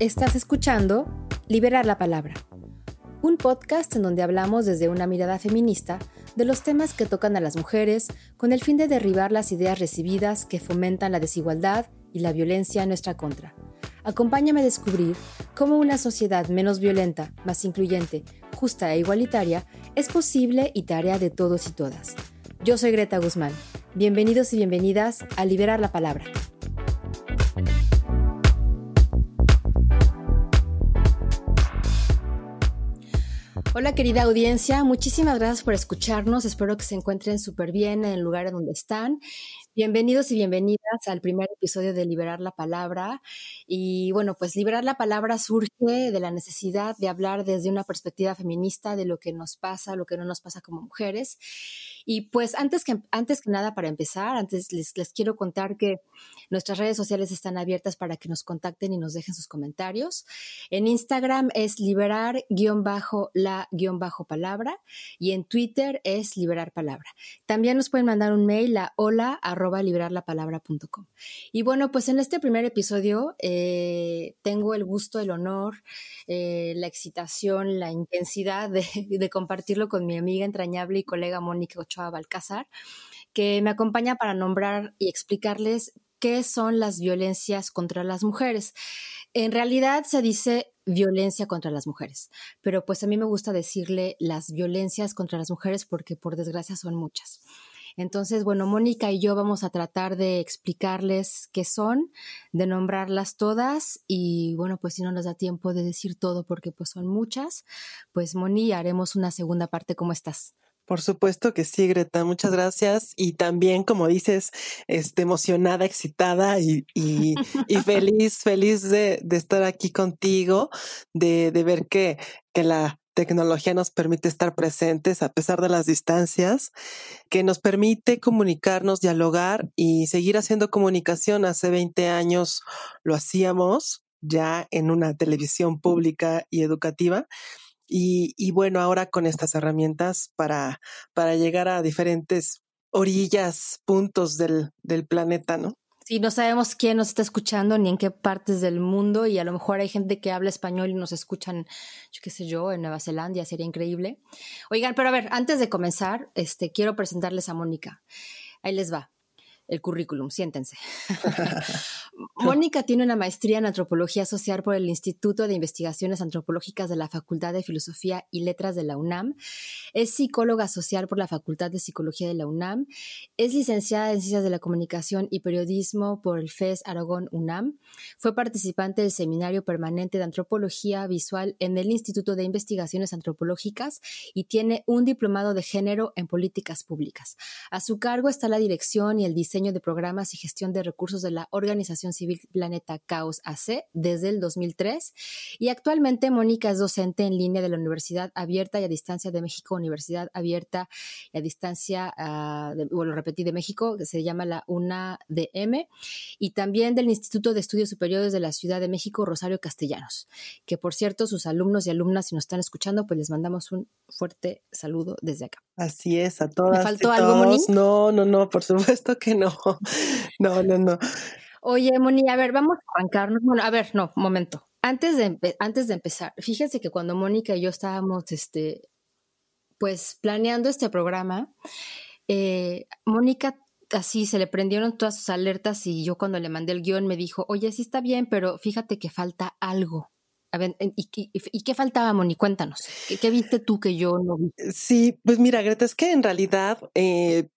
Estás escuchando Liberar la Palabra, un podcast en donde hablamos desde una mirada feminista de los temas que tocan a las mujeres con el fin de derribar las ideas recibidas que fomentan la desigualdad y la violencia en nuestra contra. Acompáñame a descubrir cómo una sociedad menos violenta, más incluyente, justa e igualitaria es posible y tarea de todos y todas. Yo soy Greta Guzmán. Bienvenidos y bienvenidas a Liberar la Palabra. Hola querida audiencia, muchísimas gracias por escucharnos. Espero que se encuentren súper bien en el lugar donde están. Bienvenidos y bienvenidas al primer episodio de Liberar la Palabra. Y bueno, pues Liberar la Palabra surge de la necesidad de hablar desde una perspectiva feminista de lo que nos pasa, lo que no nos pasa como mujeres. Y pues antes que, antes que nada, para empezar, antes les, quiero contar que nuestras redes sociales están abiertas para que nos contacten y nos dejen sus comentarios. En Instagram es liberar-la-palabra y en Twitter es liberar palabra. También nos pueden mandar un mail a hola arroba liberarlapalabra.com. Y bueno, pues en este primer episodio eh, tengo el gusto, el honor, eh, la excitación, la intensidad de, de compartirlo con mi amiga entrañable y colega Mónica Ochoa Balcázar, que me acompaña para nombrar y explicarles qué son las violencias contra las mujeres. En realidad se dice violencia contra las mujeres, pero pues a mí me gusta decirle las violencias contra las mujeres porque por desgracia son muchas. Entonces, bueno, Mónica y yo vamos a tratar de explicarles qué son, de nombrarlas todas y bueno, pues si no nos da tiempo de decir todo porque pues son muchas, pues Moni, haremos una segunda parte. ¿Cómo estás? Por supuesto que sí, Greta, muchas gracias. Y también, como dices, este, emocionada, excitada y, y, y feliz, feliz de, de, estar aquí contigo, de, de ver que, que la tecnología nos permite estar presentes a pesar de las distancias, que nos permite comunicarnos, dialogar y seguir haciendo comunicación. Hace 20 años lo hacíamos ya en una televisión pública y educativa y, y, bueno, ahora con estas herramientas para, para llegar a diferentes orillas, puntos del, del planeta, ¿no? Sí, no sabemos quién nos está escuchando ni en qué partes del mundo y a lo mejor hay gente que habla español y nos escuchan, yo qué sé yo, en Nueva Zelanda, sería increíble. Oigan, pero a ver, antes de comenzar, este, quiero presentarles a Mónica. Ahí les va el currículum, siéntense. Mónica tiene una maestría en antropología social por el Instituto de Investigaciones Antropológicas de la Facultad de Filosofía y Letras de la UNAM. Es psicóloga social por la Facultad de Psicología de la UNAM. Es licenciada en Ciencias de la Comunicación y Periodismo por el FES Aragón UNAM. Fue participante del Seminario Permanente de Antropología Visual en el Instituto de Investigaciones Antropológicas y tiene un diplomado de género en políticas públicas. A su cargo está la dirección y el diseño de programas y gestión de recursos de la Organización Civil Planeta Caos AC desde el 2003 y actualmente Mónica es docente en línea de la Universidad Abierta y a Distancia de México, Universidad Abierta y a Distancia, uh, de, bueno, repetí, de México, que se llama la UNADM, y también del Instituto de Estudios Superiores de la Ciudad de México, Rosario Castellanos, que por cierto, sus alumnos y alumnas, si nos están escuchando, pues les mandamos un fuerte saludo desde acá. Así es, a todas. ¿Me faltó algo, Moni? No, no, no, por supuesto que no. No, no, no. Oye, Moni, a ver, vamos a arrancarnos. Bueno, a ver, no, momento. Antes de, antes de empezar, fíjense que cuando Mónica y yo estábamos, este, pues, planeando este programa, eh, Mónica así se le prendieron todas sus alertas y yo cuando le mandé el guion me dijo, oye, sí está bien, pero fíjate que falta algo. A ver, ¿y, y, y qué faltaba, Moni? Cuéntanos. ¿Qué, ¿Qué, viste tú que yo no vi? Sí, pues mira, Greta, es que en realidad eh,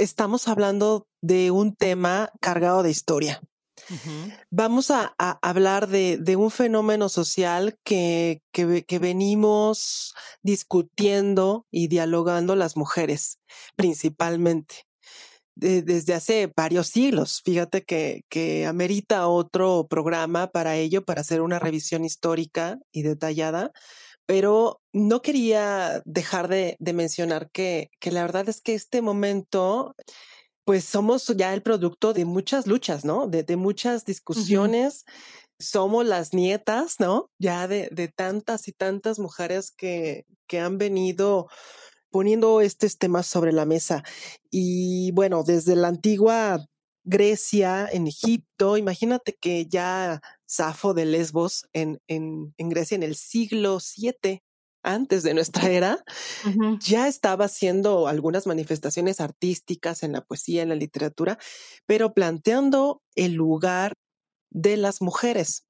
estamos hablando de un tema cargado de historia. Uh -huh. Vamos a, a hablar de, de, un fenómeno social que, que, que, venimos discutiendo y dialogando las mujeres, principalmente. De, desde hace varios siglos. Fíjate que, que amerita otro programa para ello, para hacer una revisión histórica y detallada, pero no quería dejar de, de mencionar que, que, la verdad es que este momento, pues somos ya el producto de muchas luchas, ¿no? De, de muchas discusiones. Uh -huh. Somos las nietas, ¿no? Ya de, de, tantas y tantas mujeres que, que han venido poniendo estos temas sobre la mesa. Y bueno, desde la antigua Grecia, en Egipto. Imagínate que ya Safo de Lesbos en, en, en Grecia en el siglo VII antes de nuestra era, ya estaba haciendo algunas manifestaciones artísticas en la poesía, en la literatura, pero planteando el lugar de las mujeres,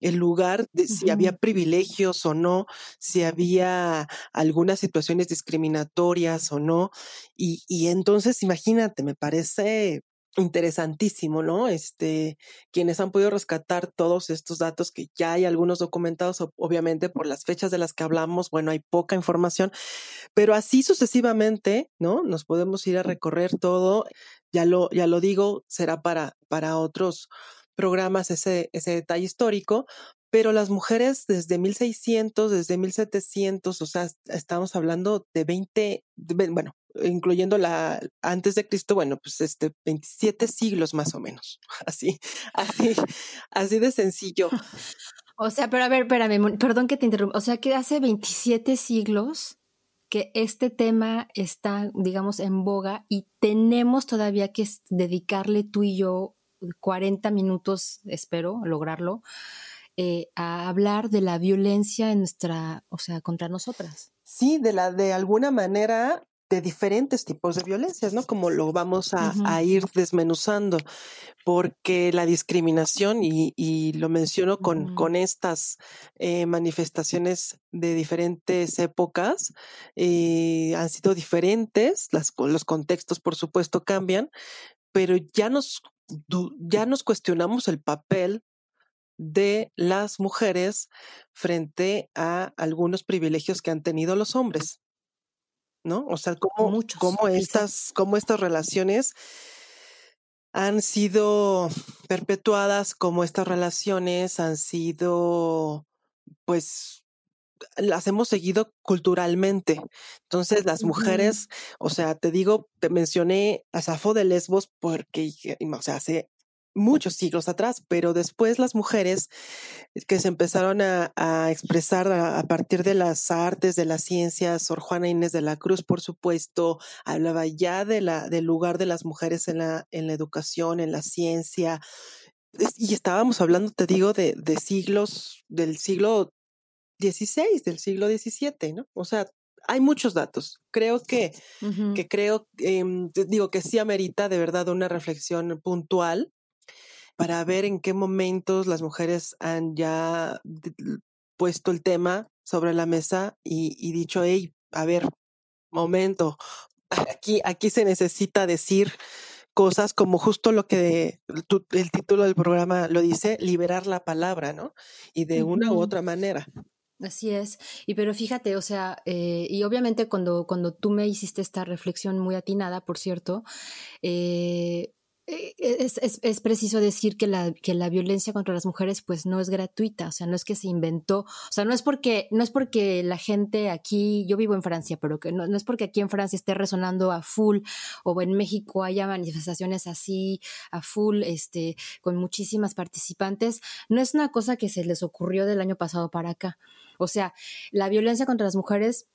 el lugar de si había privilegios o no, si había algunas situaciones discriminatorias o no. Y, y entonces, imagínate, me parece interesantísimo, ¿no? Este, quienes han podido rescatar todos estos datos que ya hay algunos documentados, obviamente por las fechas de las que hablamos, bueno, hay poca información, pero así sucesivamente, ¿no? Nos podemos ir a recorrer todo, ya lo, ya lo digo, será para, para otros programas ese, ese detalle histórico, pero las mujeres desde 1600, desde 1700, o sea, estamos hablando de 20, bueno, incluyendo la antes de Cristo, bueno, pues este 27 siglos más o menos. Así, así, así de sencillo. O sea, pero a ver, espérame, perdón que te interrumpa. O sea, que hace 27 siglos que este tema está, digamos, en boga y tenemos todavía que dedicarle tú y yo 40 minutos, espero lograrlo, eh, a hablar de la violencia en nuestra, o sea, contra nosotras. Sí, de la de alguna manera de diferentes tipos de violencias, ¿no? Como lo vamos a, ir desmenuzando, porque la discriminación, y, lo menciono con, con estas eh, manifestaciones de diferentes épocas, eh, han sido diferentes, las, los contextos por supuesto cambian, pero ya nos, ya nos cuestionamos el papel de las mujeres frente a algunos privilegios que han tenido los hombres. ¿No? O sea, cómo, cómo estas, cómo estas relaciones han sido perpetuadas, cómo estas relaciones han sido, pues, las hemos seguido culturalmente. Entonces, las mujeres, o sea, te digo, te mencioné a Safo de Lesbos porque, o sea, hace muchos siglos atrás, pero después las mujeres que se empezaron a, expresar a, partir de las artes, de las ciencias, Sor Juana Inés de la Cruz, por supuesto, hablaba ya de la, del lugar de las mujeres en la, en la educación, en la ciencia, y estábamos hablando, te digo, de, de siglos, del siglo XVI, del siglo XVII, ¿no? O sea, hay muchos datos. Creo que, que creo, eh, digo que sí amerita de verdad una reflexión puntual para ver en qué momentos las mujeres han ya puesto el tema sobre la mesa y, dicho, hey, a ver, momento, aquí, aquí se necesita decir cosas como justo lo que el título del programa lo dice, liberar la palabra, ¿no? Y de una u otra manera. Así es. Y pero fíjate, o sea, eh, y obviamente cuando, cuando tú me hiciste esta reflexión muy atinada, por cierto, eh, es, es, es, preciso decir que la, que la violencia contra las mujeres pues no es gratuita, o sea, no es que se inventó, o sea, no es porque, no es porque la gente aquí, yo vivo en Francia, pero que no, no es porque aquí en Francia esté resonando a full o en México haya manifestaciones así a full, este, con muchísimas participantes, no es una cosa que se les ocurrió del año pasado para acá. O sea, la violencia contra las mujeres,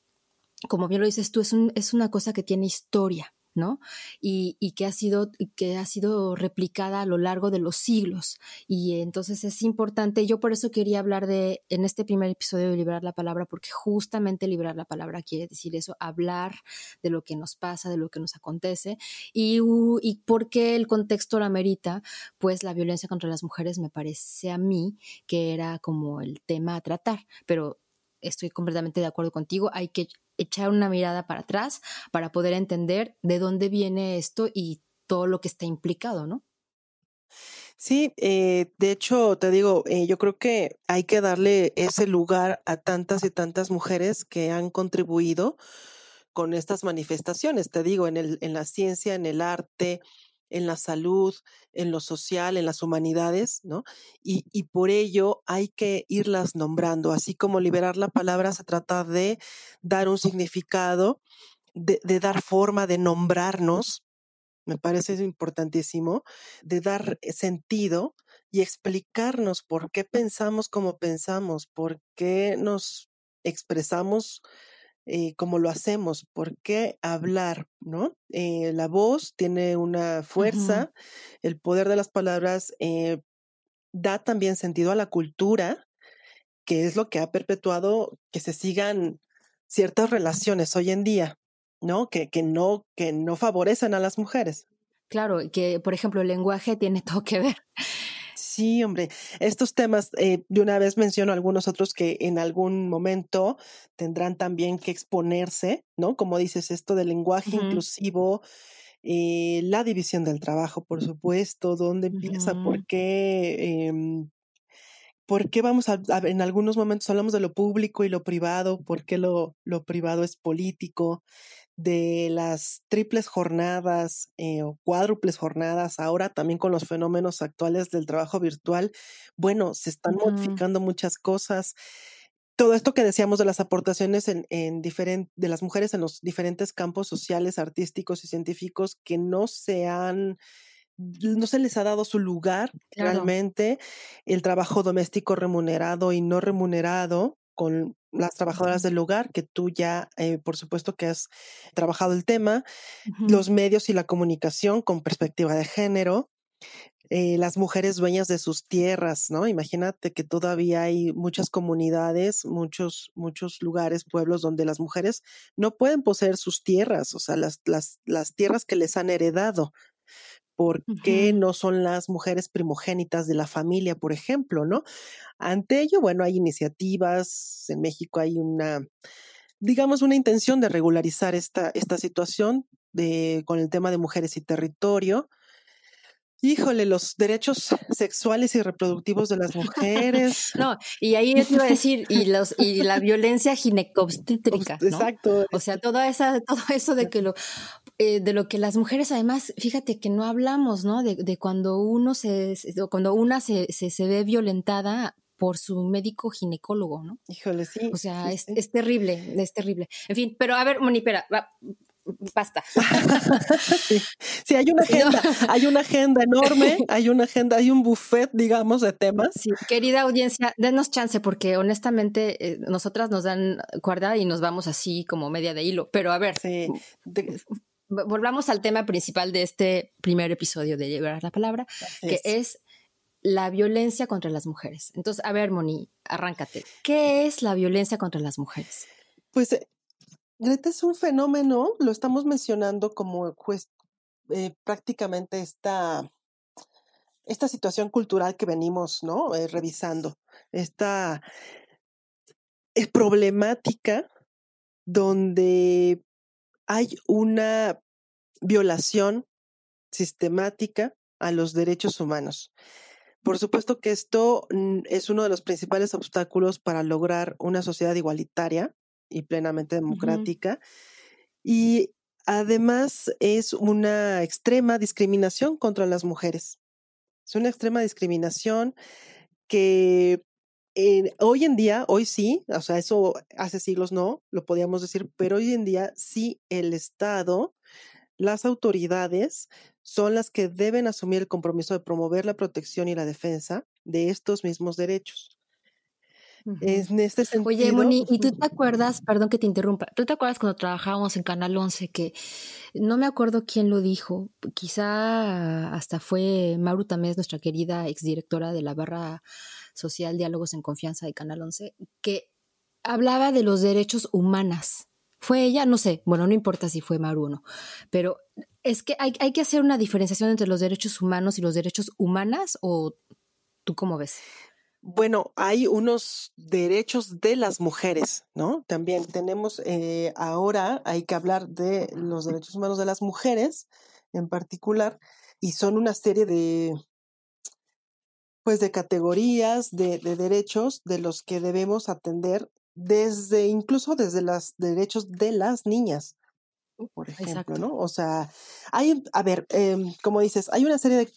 como bien lo dices tú, es, un, es una cosa que tiene historia ¿no? Y, que, ha sido, que ha sido replicada a lo largo de los siglos. Y entonces es importante, yo por eso quería hablar de, en este primer episodio de Liberar la Palabra, porque justamente liberar la palabra quiere decir eso, hablar de lo que nos pasa, de lo que nos acontece, y, y porque el contexto lo amerita, pues la violencia contra las mujeres me parece a mí que era como el tema a tratar, pero estoy completamente de acuerdo contigo, hay que echar una mirada para atrás para poder entender de dónde viene esto y todo lo que está implicado, ¿no? Sí, eh, de hecho, te digo, eh, yo creo que hay que darle ese lugar a tantas y tantas mujeres que han contribuido con estas manifestaciones, te digo, en, el, en la ciencia, en el arte, en la salud, en lo social, en las humanidades, ¿no? Y, y, por ello hay que irlas nombrando, así como liberar la palabra se trata de dar un significado, de, de dar forma, de nombrarnos, me parece importantísimo, de dar sentido y explicarnos por qué pensamos como pensamos, por qué nos expresamos eh, como lo hacemos, ¿por qué hablar? ¿No? Eh, la voz tiene una fuerza, el poder de las palabras eh, da también sentido a la cultura, que es lo que ha perpetuado que se sigan ciertas relaciones hoy en día, ¿no? Que, que no, que no favorecen a las mujeres. Claro, que por ejemplo el lenguaje tiene todo que ver. Sí, hombre, estos temas, eh, de una vez menciono algunos otros que en algún momento tendrán también que exponerse, ¿no? Como dices, esto del lenguaje inclusivo, eh, la división del trabajo, por supuesto, dónde empieza, por qué, em, por qué vamos a, en algunos momentos hablamos de lo público y lo privado, por qué lo, lo privado es político, de las triples jornadas eh, o cuádruples jornadas, ahora también con los fenómenos actuales del trabajo virtual, bueno, se están modificando muchas cosas. Todo esto que decíamos de las aportaciones en, en de las mujeres en los diferentes campos sociales, artísticos y científicos que no se han no se les ha dado su lugar realmente, el trabajo doméstico remunerado y no remunerado, con las trabajadoras del hogar, que tú ya, eh, por supuesto que has trabajado el tema, los medios y la comunicación con perspectiva de género, eh, las mujeres dueñas de sus tierras, ¿no? Imagínate que todavía hay muchas comunidades, muchos, muchos lugares, pueblos donde las mujeres no pueden poseer sus tierras, o sea, las, las, las tierras que les han heredado, por qué no son las mujeres primogénitas de la familia, por ejemplo, ¿no? Ante ello, bueno, hay iniciativas, en México hay una, digamos, una intención de regularizar esta, esta situación de, con el tema de mujeres y territorio. Híjole, los derechos sexuales y reproductivos de las mujeres. no, y ahí te iba a decir, y los, y la violencia ginecobstétrica, ¿no? Exacto. O sea, toda esa, todo eso de que lo, eh, de lo que las mujeres, además, fíjate que no hablamos, ¿no? De, de cuando uno se, cuando una se, se, se, ve violentada por su médico ginecólogo, ¿no? Híjole, sí. O sea, es, es, terrible, es terrible. En fin, pero a ver, Moni, espera, va, basta. sí. hay una agenda, hay una agenda enorme, hay una agenda, hay un buffet, digamos, de temas. Sí, querida audiencia, denos chance porque honestamente eh, nosotras nos dan cuerda y nos vamos así como media de hilo. Pero a ver, sí. volvamos al tema principal de este primer episodio de Llevar la Palabra, que es. la violencia contra las mujeres. Entonces, a ver, Moni, arráncate. ¿Qué es la violencia contra las mujeres? Pues eh, Greta es un fenómeno, lo estamos mencionando como eh, prácticamente esta, esta situación cultural que venimos ¿no? Eh, revisando, esta es problemática donde hay una violación sistemática a los derechos humanos. Por supuesto que esto mm, es uno de los principales obstáculos para lograr una sociedad igualitaria y plenamente democrática. Y además es una extrema discriminación contra las mujeres. Es una extrema discriminación que hoy en día, hoy sí, o sea, eso hace siglos no, lo podíamos decir, pero hoy en día sí el Estado, las autoridades son las que deben asumir el compromiso de promover la protección y la defensa de estos mismos derechos. En este sentido. Oye, Moni, ¿y tú te acuerdas, perdón que te interrumpa, tú te acuerdas cuando trabajábamos en Canal 11 que no me acuerdo quién lo dijo, quizá hasta fue Maru Tamés, nuestra querida exdirectora de la barra social Diálogos en Confianza de Canal 11, que hablaba de los derechos humanos. ¿Fue ella? No sé, bueno, no importa si fue Maru o no, pero es que hay, hay que hacer una diferenciación entre los derechos humanos y los derechos humanas o tú cómo ves? Bueno, hay unos derechos de las mujeres, ¿no? También tenemos eh, ahora, hay que hablar de los derechos humanos de las mujeres en particular, y son una serie de, pues, de categorías, de, de derechos de los que debemos atender desde, incluso desde los derechos de las niñas, por ejemplo, ¿no? O sea, hay, a ver, eh, como dices, hay una serie de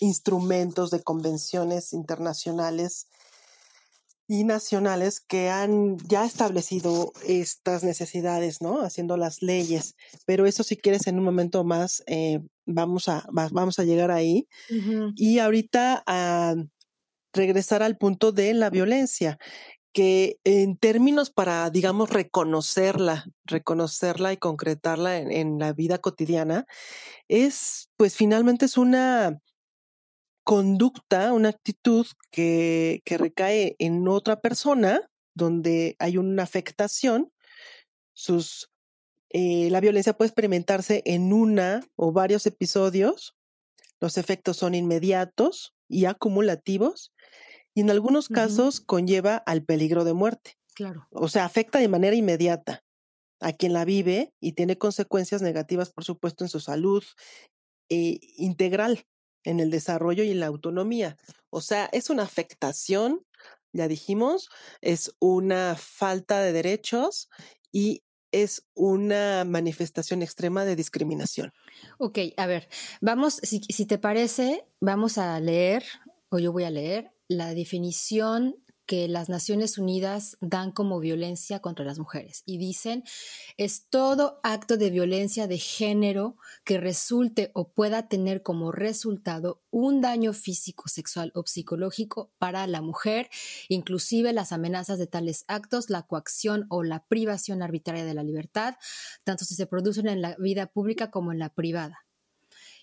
instrumentos de convenciones internacionales y nacionales que han ya establecido estas necesidades, ¿no? Haciendo las leyes. Pero eso si quieres en un momento más eh, vamos, a, vamos a llegar ahí. Y ahorita a regresar al punto de la violencia, que en términos para, digamos, reconocerla, reconocerla y concretarla en, la vida cotidiana, es, pues finalmente es una conducta, una actitud que, que recae en otra persona, donde hay una afectación, sus, eh, la violencia puede experimentarse en una o varios episodios, los efectos son inmediatos y acumulativos, y en algunos casos conlleva al peligro de muerte. Claro. O sea, afecta de manera inmediata a quien la vive y tiene consecuencias negativas, por supuesto, en su salud eh, integral, en el desarrollo y en la autonomía. O sea, es una afectación, ya dijimos, es una falta de derechos y es una manifestación extrema de discriminación. Ok, a ver, vamos, si, si te parece, vamos a leer, o yo voy a leer la definición que las Naciones Unidas dan como violencia contra las mujeres y dicen es todo acto de violencia de género que resulte o pueda tener como resultado un daño físico, sexual o psicológico para la mujer, inclusive las amenazas de tales actos, la coacción o la privación arbitraria de la libertad, tanto si se producen en la vida pública como en la privada.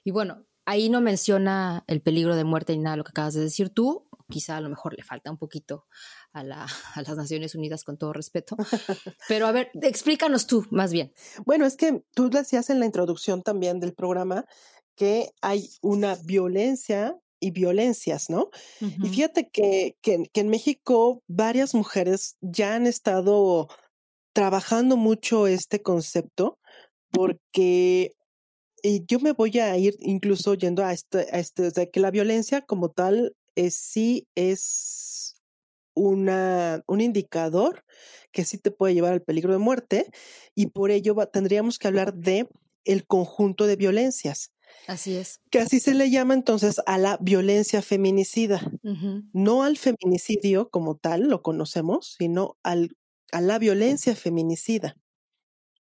Y bueno, ahí no menciona el peligro de muerte ni nada lo que acabas de decir tú, quizá a lo mejor le falta un poquito a, las Naciones Unidas con todo respeto. Pero a ver, explícanos tú más bien. Bueno, es que tú decías en la introducción también del programa que hay una violencia y violencias, ¿no? Y fíjate que, que, en México varias mujeres ya han estado trabajando mucho este concepto porque y yo me voy a ir incluso yendo a este, a este, de que la violencia como tal sí es una, un indicador que sí te puede llevar al peligro de muerte y por ello tendríamos que hablar de el conjunto de violencias. Así es. Que así se le llama entonces a la violencia feminicida, no al feminicidio como tal, lo conocemos, sino al, a la violencia feminicida.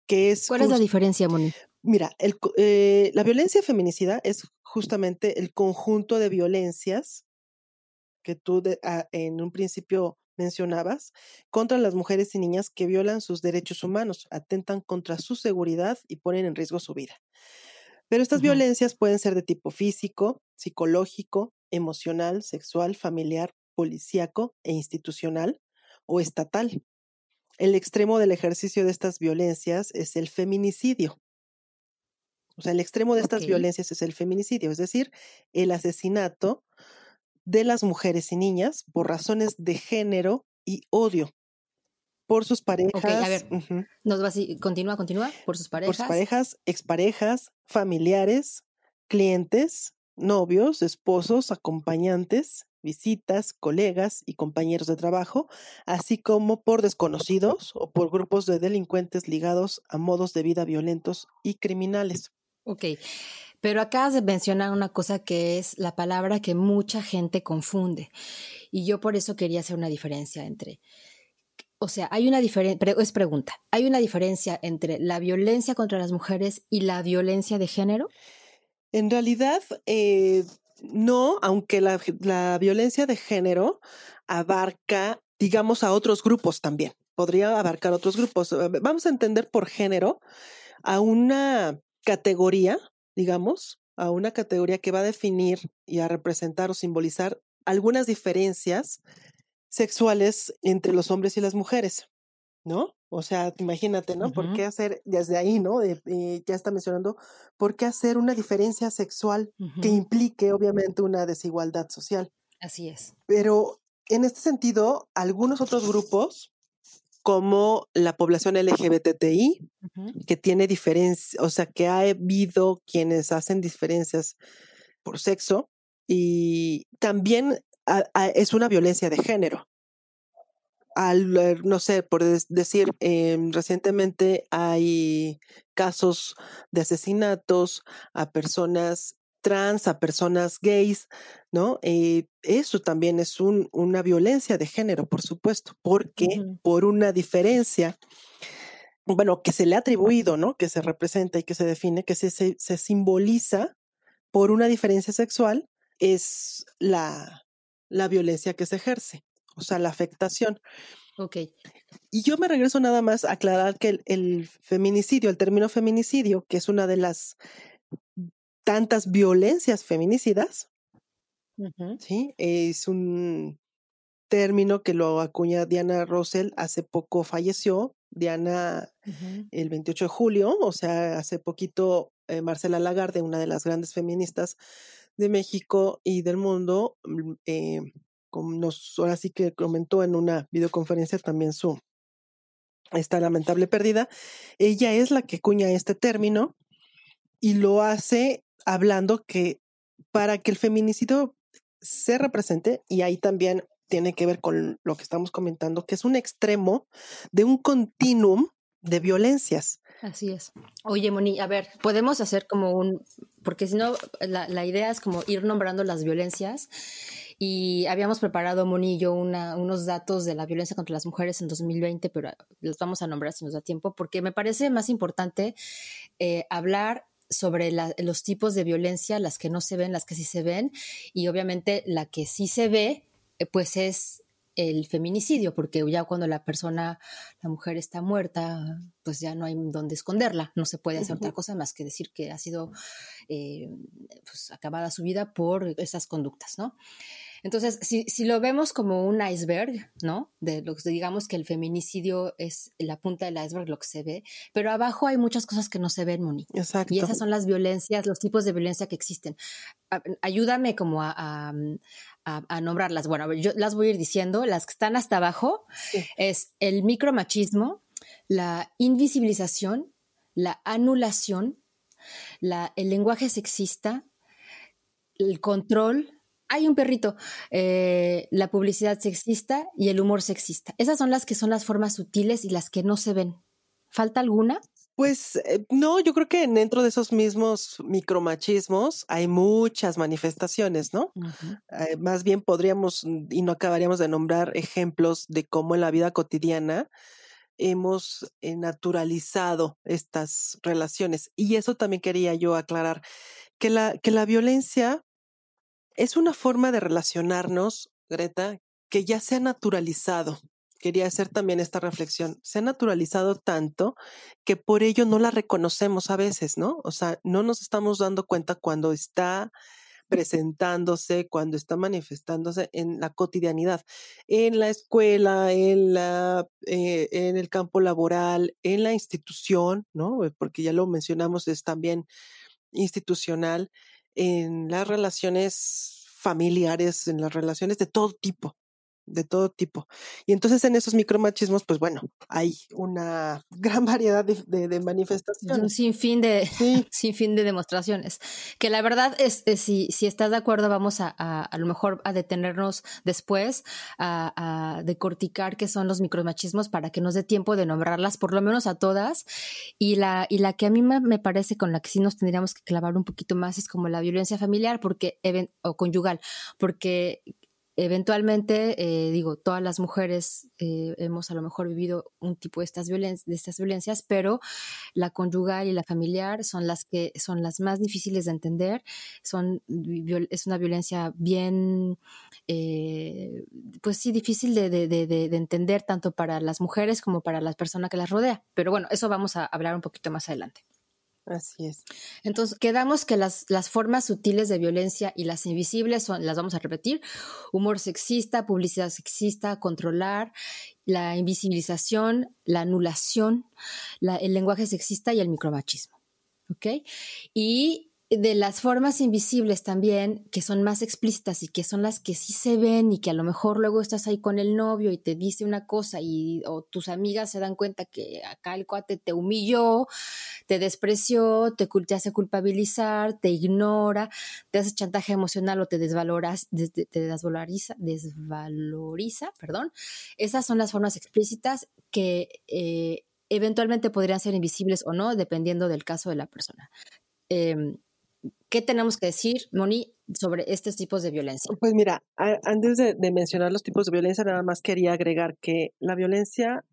Que es ¿Cuál es la diferencia, Moni? Mira, el, eh, la violencia feminicida es justamente el conjunto de violencias que tú ah, en un principio mencionabas, contra las mujeres y niñas que violan sus derechos humanos, atentan contra su seguridad y ponen en riesgo su vida. Pero estas violencias pueden ser de tipo físico, psicológico, emocional, sexual, familiar, policíaco e institucional o estatal. El extremo del ejercicio de estas violencias es el feminicidio. O sea, el extremo de estas violencias es el feminicidio, es decir, el asesinato de las mujeres y niñas por razones de género y odio por sus parejas. Ok, a ver, nos va continúa, continúa, por sus parejas. Por sus parejas, exparejas, familiares, clientes, novios, esposos, acompañantes, visitas, colegas y compañeros de trabajo, así como por desconocidos o por grupos de delincuentes ligados a modos de vida violentos y criminales. Ok, pero acabas de mencionar una cosa que es la palabra que mucha gente confunde. Y yo por eso quería hacer una diferencia entre, o sea, hay una diferencia, es pregunta, ¿hay una diferencia entre la violencia contra las mujeres y la violencia de género? En realidad, eh, no, aunque la, la violencia de género abarca, digamos, a otros grupos también. Podría abarcar otros grupos. Vamos a entender por género a una categoría digamos, a una categoría que va a definir y a representar o simbolizar algunas diferencias sexuales entre los hombres y las mujeres, ¿no? O sea, imagínate, ¿no? ¿Por qué hacer desde ahí, ¿no? ya está mencionando, ¿por qué hacer una diferencia sexual que implique, obviamente, una desigualdad social? Así es. Pero en este sentido, algunos otros grupos como la población LGBTI, que tiene diferencias, o sea, que ha habido quienes hacen diferencias por sexo y también es una violencia de género. Al, eh, no sé, por decir, em, recientemente hay casos de asesinatos a personas trans, a personas gays, ¿no? Eh, eso también es una violencia de género, por supuesto, porque por una diferencia, bueno, que se le ha atribuido, ¿no? Que se representa y que se define, que se, se, simboliza por una diferencia sexual, es la, la violencia que se ejerce, o sea, la afectación. Ok. Y yo me regreso nada más a aclarar que el, feminicidio, el término feminicidio, que es una de las tantas violencias feminicidas, ¿sí? Es un término que lo acuña Diana Russell, hace poco falleció, Diana el 28 de julio, o sea, hace poquito eh, Marcela Lagarde, una de las grandes feministas de México y del mundo, mm, eh, como nos, ahora sí que comentó en una videoconferencia también su esta lamentable pérdida. Ella es la que cuña este término y lo hace hablando que para que el feminicidio se represente, y ahí también tiene que ver con lo que estamos comentando, que es un extremo de un continuum de violencias. Así es. Oye, Moni, a ver, podemos hacer como un, porque si no, la, idea es como ir nombrando las violencias y habíamos preparado, Moni y yo, una, unos datos de la violencia contra las mujeres en 2020, pero los vamos a nombrar si nos da tiempo, porque me parece más importante eh, hablar sobre los tipos de violencia, las que no se ven, las que sí se ven, y obviamente la que sí se ve, eh, pues es el feminicidio, porque ya cuando la persona, la mujer está muerta, pues ya no hay dónde esconderla, no se puede hacer otra cosa más que decir que ha sido eh, pues acabada su vida por esas conductas, ¿no? Entonces, si, si, lo vemos como un iceberg, ¿no? De lo que digamos que el feminicidio es la punta del iceberg, lo que se ve, pero abajo hay muchas cosas que no se ven, Moni. Exacto. Y esas son las violencias, los tipos de violencia que existen. Ayúdame como a, a, nombrarlas. Bueno, yo las voy a ir diciendo. Las que están hasta abajo es el micromachismo, la invisibilización, la anulación, la, el lenguaje sexista, el control, hay un perrito, eh, la publicidad sexista y el humor sexista. Esas son las que son las formas sutiles y las que no se ven. ¿Falta alguna? Pues eh, no, yo creo que dentro de esos mismos micromachismos hay muchas manifestaciones, ¿no? Eh, más bien podríamos, y no acabaríamos de nombrar ejemplos de cómo en la vida cotidiana hemos naturalizado estas relaciones. Y eso también quería yo aclarar, que la, que la violencia es una forma de relacionarnos, Greta, que ya se ha naturalizado. Quería hacer también esta reflexión. Se ha naturalizado tanto que por ello no la reconocemos a veces, ¿no? O sea, no nos estamos dando cuenta cuando está presentándose, cuando está manifestándose en la cotidianidad, en la escuela, en, la, eh, en el campo laboral, en la institución, ¿no? Porque ya lo mencionamos, es también institucional en las relaciones familiares, en las relaciones de todo tipo de todo tipo. Y entonces en esos micromachismos, pues bueno, hay una gran variedad de, de, manifestaciones. Un sinfín de, sin fin de demostraciones. Que la verdad es, si, si estás de acuerdo, vamos a, a, lo mejor a detenernos después, a, a decorticar qué son los micromachismos para que nos dé tiempo de nombrarlas, por lo menos a todas. Y la, y la que a mí me parece con la que sí nos tendríamos que clavar un poquito más es como la violencia familiar porque, o conyugal, porque eventualmente, eh, digo, todas las mujeres eh, hemos a lo mejor vivido un tipo de estas, de estas violencias, pero la conyugal y la familiar son las que son las más difíciles de entender. Son, es una violencia bien, eh, pues sí, difícil de, de, de, entender tanto para las mujeres como para la persona que las rodea. Pero bueno, eso vamos a hablar un poquito más adelante. Así es. Entonces, quedamos que las, las, formas sutiles de violencia y las invisibles son, las vamos a repetir, humor sexista, publicidad sexista, controlar, la invisibilización, la anulación, el lenguaje sexista y el micromachismo. ¿Ok? Y de las formas invisibles también, que son más explícitas y que son las que sí se ven y que a lo mejor luego estás ahí con el novio y te dice una cosa y o tus amigas se dan cuenta que acá el cuate te humilló, te despreció, te, te hace culpabilizar, te ignora, te hace chantaje emocional o te desvaloras, te desvaloriza, desvaloriza, perdón. Esas son las formas explícitas que eh, eventualmente podrían ser invisibles o no, dependiendo del caso de la persona. Em, ¿Qué tenemos que decir, Moni, sobre estos tipos de violencia? Pues mira, antes de, mencionar los tipos de violencia, nada más quería agregar que la violencia,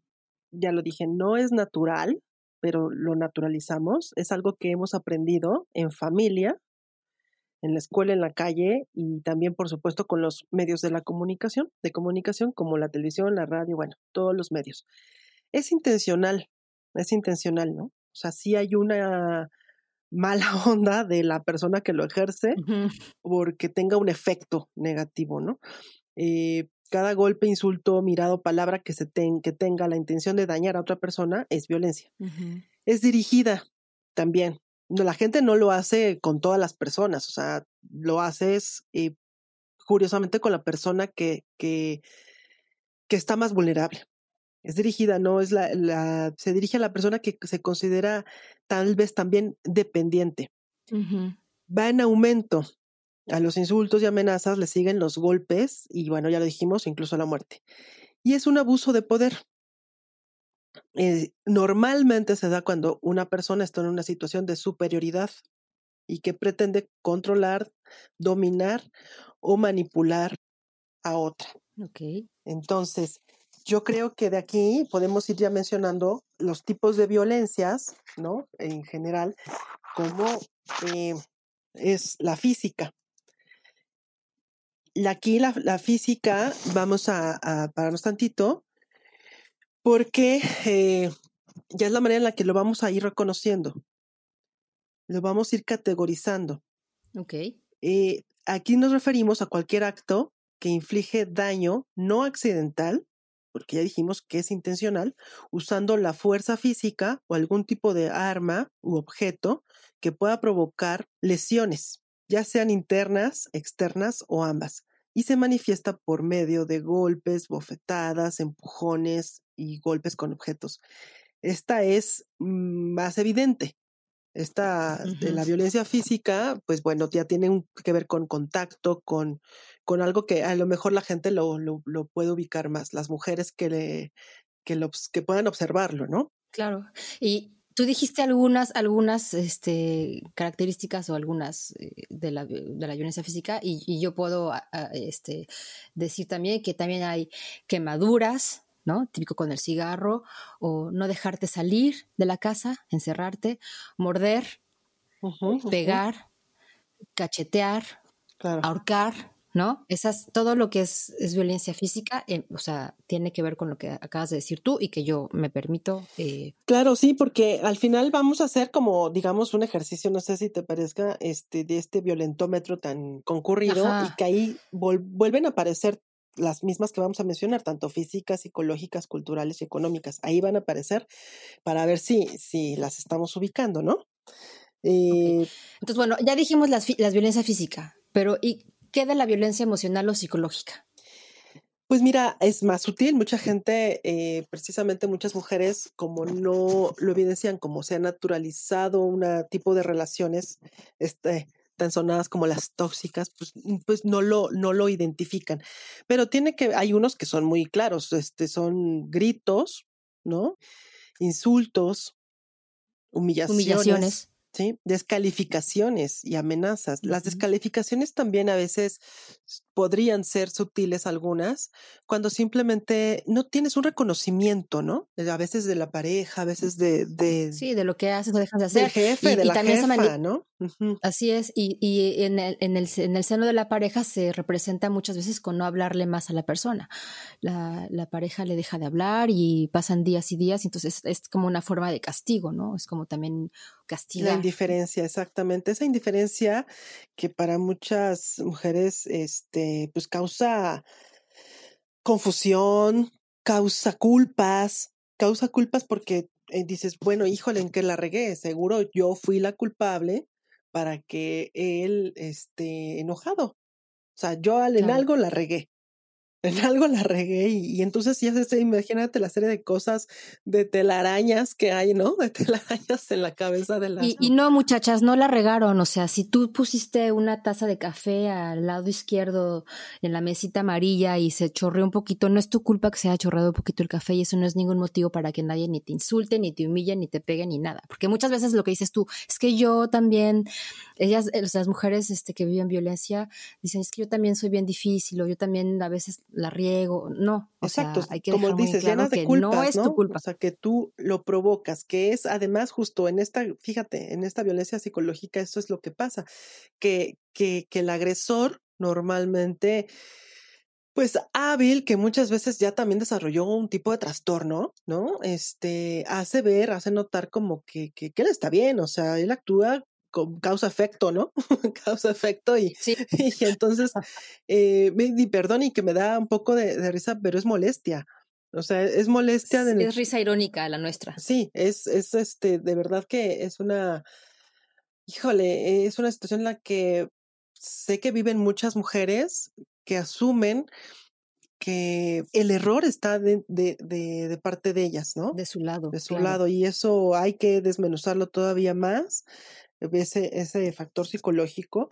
ya lo dije, no es natural, pero lo naturalizamos, es algo que hemos aprendido en familia, en la escuela, en la calle y también, por supuesto, con los medios de la comunicación, de comunicación como la televisión, la radio, bueno, todos los medios. Es intencional, es intencional, ¿no? O sea, sí hay una mala onda de la persona que lo ejerce porque tenga un efecto negativo, ¿no? Eh, cada golpe, insulto, mirado, palabra que, se que tenga la intención de dañar a otra persona es violencia. Es dirigida también. La gente no lo hace con todas las personas, o sea, lo haces eh, curiosamente con la persona que, que, que está más vulnerable es dirigida, no es la, la, se dirige a la persona que se considera tal vez también dependiente. Va en aumento. A los insultos y amenazas le siguen los golpes y bueno, ya lo dijimos, incluso la muerte. Y es un abuso de poder. Eh, normalmente se da cuando una persona está en una situación de superioridad y que pretende controlar, dominar o manipular a otra. Okay. Entonces, yo creo que de aquí podemos ir ya mencionando los tipos de violencias, ¿no? En general, como eh, es la física. Aquí la, física, vamos a, pararnos tantito, porque eh, ya es la manera en la que lo vamos a ir reconociendo. Lo vamos a ir categorizando. Ok. Eh, aquí nos referimos a cualquier acto que inflige daño no accidental porque ya dijimos que es intencional, usando la fuerza física o algún tipo de arma u objeto que pueda provocar lesiones, ya sean internas, externas o ambas, y se manifiesta por medio de golpes, bofetadas, empujones y golpes con objetos. Esta es mm, más evidente, esta de la violencia física, pues bueno, ya tiene que ver con contacto, con, con algo que a lo mejor la gente lo, lo, puede ubicar más, las mujeres que, le, que, lo, que puedan observarlo, ¿no? Claro. Y tú dijiste algunas, algunas este, características o algunas eh, de la, de la violencia física y, yo puedo este, decir también que también hay quemaduras, ¿no? Típico con el cigarro, o no dejarte salir de la casa, encerrarte, morder, pegar, cachetear, ahorcar, ¿no? Esas, todo lo que es, es violencia física, eh, o sea, tiene que ver con lo que acabas de decir tú y que yo me permito. Eh, claro, sí, porque al final vamos a hacer como, digamos, un ejercicio, no sé si te parezca, este, de este violentómetro tan concurrido y que ahí vuelven a aparecer las mismas que vamos a mencionar, tanto físicas, psicológicas, culturales y económicas. Ahí van a aparecer para ver si, si las estamos ubicando, ¿no? Eh, Entonces, bueno, ya dijimos las, las violencia física, pero ¿y qué de la violencia emocional o psicológica? Pues mira, es más sutil. Mucha gente, eh, precisamente muchas mujeres, como no lo evidencian, como se ha naturalizado un tipo de relaciones, este, tan sonadas como las tóxicas, pues, mm, pues no lo, no lo identifican. Pero tiene que, hay unos que son muy claros, este, son gritos, ¿no? Insultos, humillaciones. humillaciones. ¿sí? Descalificaciones y amenazas. Las descalificaciones también a veces podrían ser sutiles algunas, cuando simplemente no tienes un reconocimiento, ¿no? A veces de la pareja, a veces de... de sí, de lo que haces o dejas de hacer. Del jefe, de la jefa, ¿no? Así es, y, y en, el, en, el, en, el, seno de la pareja se representa muchas veces con no hablarle más a la persona. La, la pareja le deja de hablar y pasan días y días, entonces es como una forma de castigo, ¿no? Es como también castigar. La indiferencia, exactamente. Esa indiferencia que para muchas mujeres, este, pues causa confusión, causa culpas, causa culpas porque eh, dices, bueno, híjole, en que la regué, seguro yo fui la culpable para que él esté enojado. O sea, yo en algo la regué en algo la regué y, entonces ya se imagínate la serie de cosas de telarañas que hay, ¿no? De telarañas en la cabeza de la... Y, y, no, muchachas, no la regaron, o sea, si tú pusiste una taza de café al lado izquierdo en la mesita amarilla y se chorreó un poquito, no es tu culpa que se haya chorreado un poquito el café y eso no es ningún motivo para que nadie ni te insulte, ni te humille, ni te pegue, ni nada, porque muchas veces lo que dices tú es que yo también, ellas, las mujeres este, que viven violencia, dicen es que yo también soy bien difícil o yo también a veces la riego, no. Exacto, hay que como dices, llenas de culpas, no es tu culpa. O sea, que tú lo provocas, que es además justo en esta, fíjate, en esta violencia psicológica, eso es lo que pasa, que, que, que el agresor normalmente pues hábil, que muchas veces ya también desarrolló un tipo de trastorno, ¿no? Este, hace ver, hace notar como que, que, él está bien, o sea, él actúa causa-efecto, ¿no? causa-efecto y, y, entonces, eh, me, perdón y que me da un poco de, risa, pero es molestia. O sea, es molestia de... Es risa irónica la nuestra. Sí, es, es este, de verdad que es una, híjole, es una situación en la que sé que viven muchas mujeres que asumen que el error está de, de, de, parte de ellas, ¿no? De su lado. De su lado. Y eso hay que desmenuzarlo todavía más, ese, ese factor psicológico,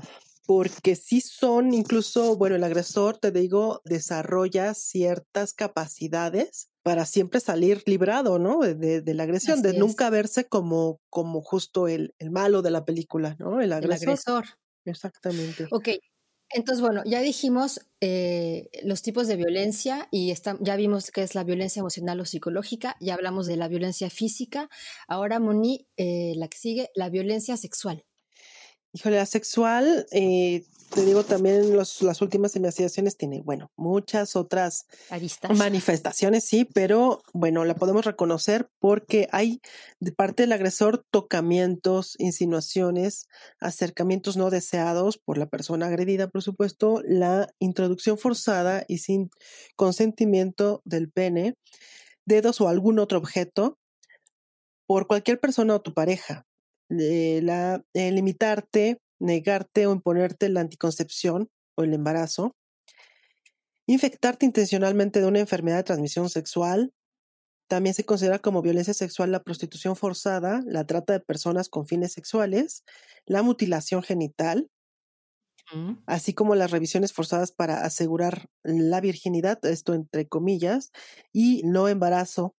porque sí son, incluso, bueno, el agresor, te digo, desarrolla ciertas capacidades para siempre salir librado, ¿no? De, de la agresión, de nunca verse como, como justo el, el, malo de la película, ¿no? El agresor. El agresor. Exactamente. Ok, entonces, bueno, ya dijimos eh, los tipos de violencia y ya vimos qué es la violencia emocional o psicológica, ya hablamos de la violencia física. Ahora, Moni, eh, la que sigue, la violencia sexual. Híjole, la sexual, eh, te digo también las últimas investigaciones tiene, bueno, muchas otras manifestaciones, sí, pero bueno, la podemos reconocer porque hay de parte del agresor tocamientos, insinuaciones, acercamientos no deseados por la persona agredida, por supuesto, la introducción forzada y sin consentimiento del pene, dedos o algún otro objeto por cualquier persona o tu pareja la, limitarte, negarte o imponerte la anticoncepción o el embarazo, infectarte intencionalmente de una enfermedad de transmisión sexual, también se considera como violencia sexual la prostitución forzada, la trata de personas con fines sexuales, la mutilación genital, así como las revisiones forzadas para asegurar la virginidad, esto entre comillas, y no embarazo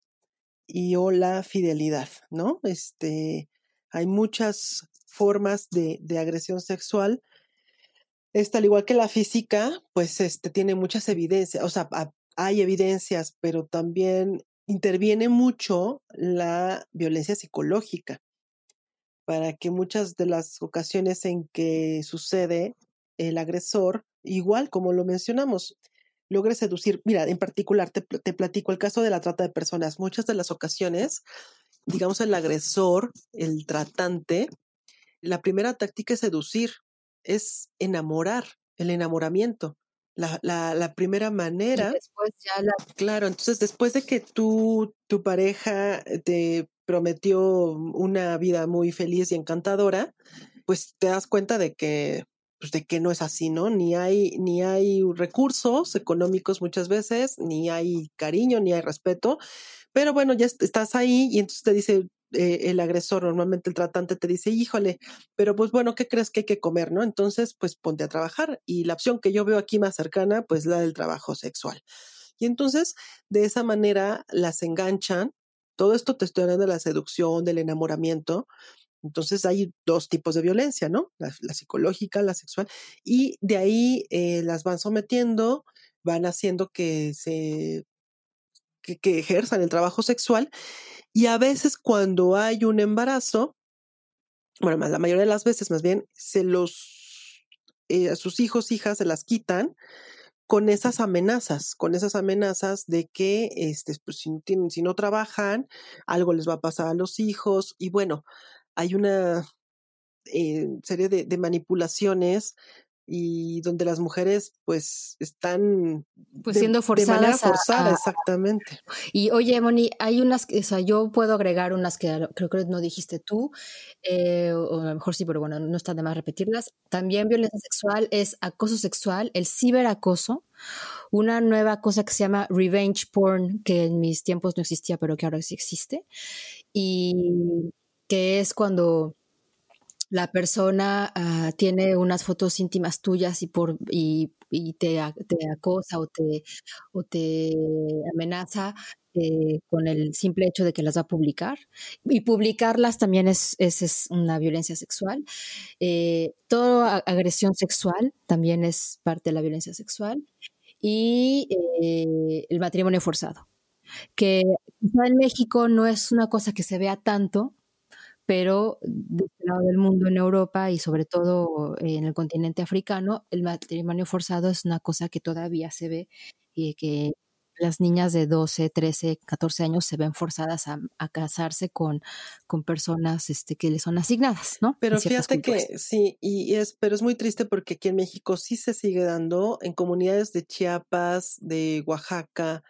y o la fidelidad, ¿no? Este, hay muchas formas de, agresión sexual. Esta, al igual que la física, pues este, tiene muchas evidencias, o sea, hay evidencias, pero también interviene mucho la violencia psicológica para que muchas de las ocasiones en que sucede el agresor, igual como lo mencionamos, logre seducir. Mira, en particular, te, te platico el caso de la trata de personas. Muchas de las ocasiones digamos, el agresor, el tratante, la primera táctica es seducir, es enamorar, el enamoramiento. La, la, la primera manera. después ya la... Claro, entonces después de que tú, tu pareja te prometió una vida muy feliz y encantadora, pues te das cuenta de que pues de que no es así, ¿no? Ni hay, ni hay recursos económicos muchas veces, ni hay cariño, ni hay respeto. Pero bueno, ya estás ahí y entonces te dice eh, el agresor, normalmente el tratante te dice, híjole, pero pues bueno, ¿qué crees que hay que comer, no? Entonces, pues ponte a trabajar. Y la opción que yo veo aquí más cercana, pues la del trabajo sexual. Y entonces, de esa manera, las enganchan. Todo esto te estoy hablando de la seducción, del enamoramiento, entonces hay dos tipos de violencia, ¿no? La, psicológica, la sexual, y de ahí eh, las van sometiendo, van haciendo que se que, ejerzan el trabajo sexual y a veces cuando hay un embarazo, bueno, la mayoría de las veces más bien, se los, eh, a sus hijos, hijas se las quitan con esas amenazas, con esas amenazas de que este, pues, si, tienen, si no trabajan, algo les va a pasar a los hijos y bueno, hay una eh, serie de, manipulaciones y donde las mujeres pues están pues siendo forzadas de manera forzada exactamente. Y oye Moni hay unas o sea yo puedo agregar unas que creo que no dijiste tú eh, o a lo mejor sí pero bueno no está de más repetirlas. También violencia sexual es acoso sexual el ciberacoso una nueva cosa que se llama revenge porn que en mis tiempos no existía pero que ahora sí existe y que es cuando la persona ah, tiene unas fotos íntimas tuyas y, por, y, te, acosa o te, o te amenaza eh, con el simple hecho de que las va a publicar. Y publicarlas también es, es, una violencia sexual. Eh, toda agresión sexual también es parte de la violencia sexual. Y eh, el matrimonio forzado, que en México no es una cosa que se vea tanto, pero de este lado del mundo, en Europa y sobre todo en el continente africano, el matrimonio forzado es una cosa que todavía se ve y que las niñas de 12, 13, 14 años se ven forzadas a, casarse con, con personas este, que les son asignadas, ¿no? Pero fíjate que sí, y es, pero es muy triste porque aquí en México sí se sigue dando en comunidades de Chiapas, de Oaxaca,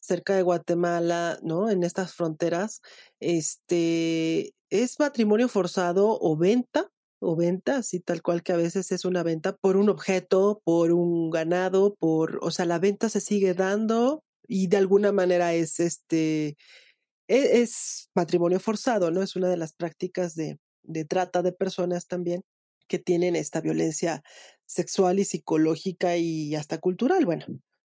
cerca de Guatemala, ¿no? En estas fronteras, este, es matrimonio forzado o venta o venta, así tal cual que a veces es una venta por un objeto, por un ganado, por, o sea, la venta se sigue dando y de alguna manera es este, e, es, matrimonio forzado, ¿no? Es una de las prácticas de, de trata de personas también que tienen esta violencia sexual y psicológica y hasta cultural. Bueno,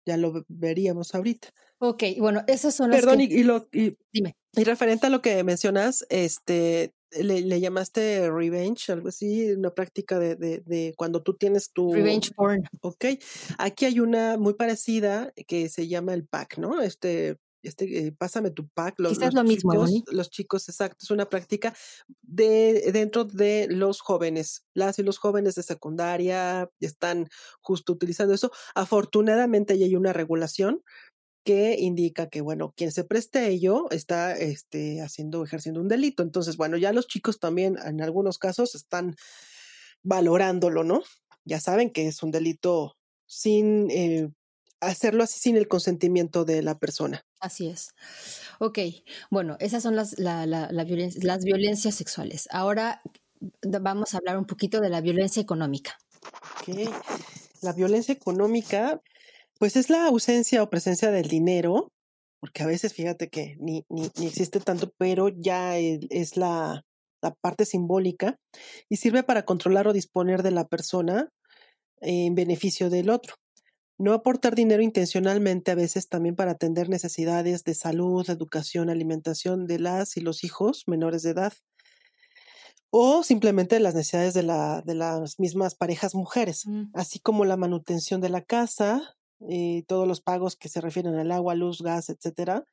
ya lo veríamos ahorita. Ok, bueno, esas son las Perdón, y, lo, y, Dime. Y referente a lo que mencionas, este, le, le, llamaste revenge, algo así, una práctica de, de, de, cuando tú tienes tu... Revenge porn. Ok, aquí hay una muy parecida que se llama el pack, ¿no? Este, este, eh, pásame tu pack. Los, los lo mismo, chicos, los chicos, exacto, es una práctica de dentro de los jóvenes. Las y los jóvenes de secundaria están justo utilizando eso. Afortunadamente ya hay una regulación que indica que, bueno, quien se preste a ello está este, haciendo, ejerciendo un delito. Entonces, bueno, ya los chicos también en algunos casos están valorándolo, ¿no? Ya saben que es un delito sin eh, hacerlo así sin el consentimiento de la persona. Así es. Ok, bueno, esas son las, la, la, las violencias sexuales. Ahora vamos a hablar un poquito de la violencia económica. Ok, la violencia económica pues es la ausencia o presencia del dinero, porque a veces fíjate que ni, ni, ni existe tanto, pero ya es la, la, parte simbólica y sirve para controlar o disponer de la persona en beneficio del otro. No aportar dinero intencionalmente a veces también para atender necesidades de salud, educación, alimentación de las y los hijos menores de edad o simplemente las necesidades de, la, de las mismas parejas mujeres, mm. así como la manutención de la casa, eh, todos los pagos que se refieren al agua, luz, gas, etcétera,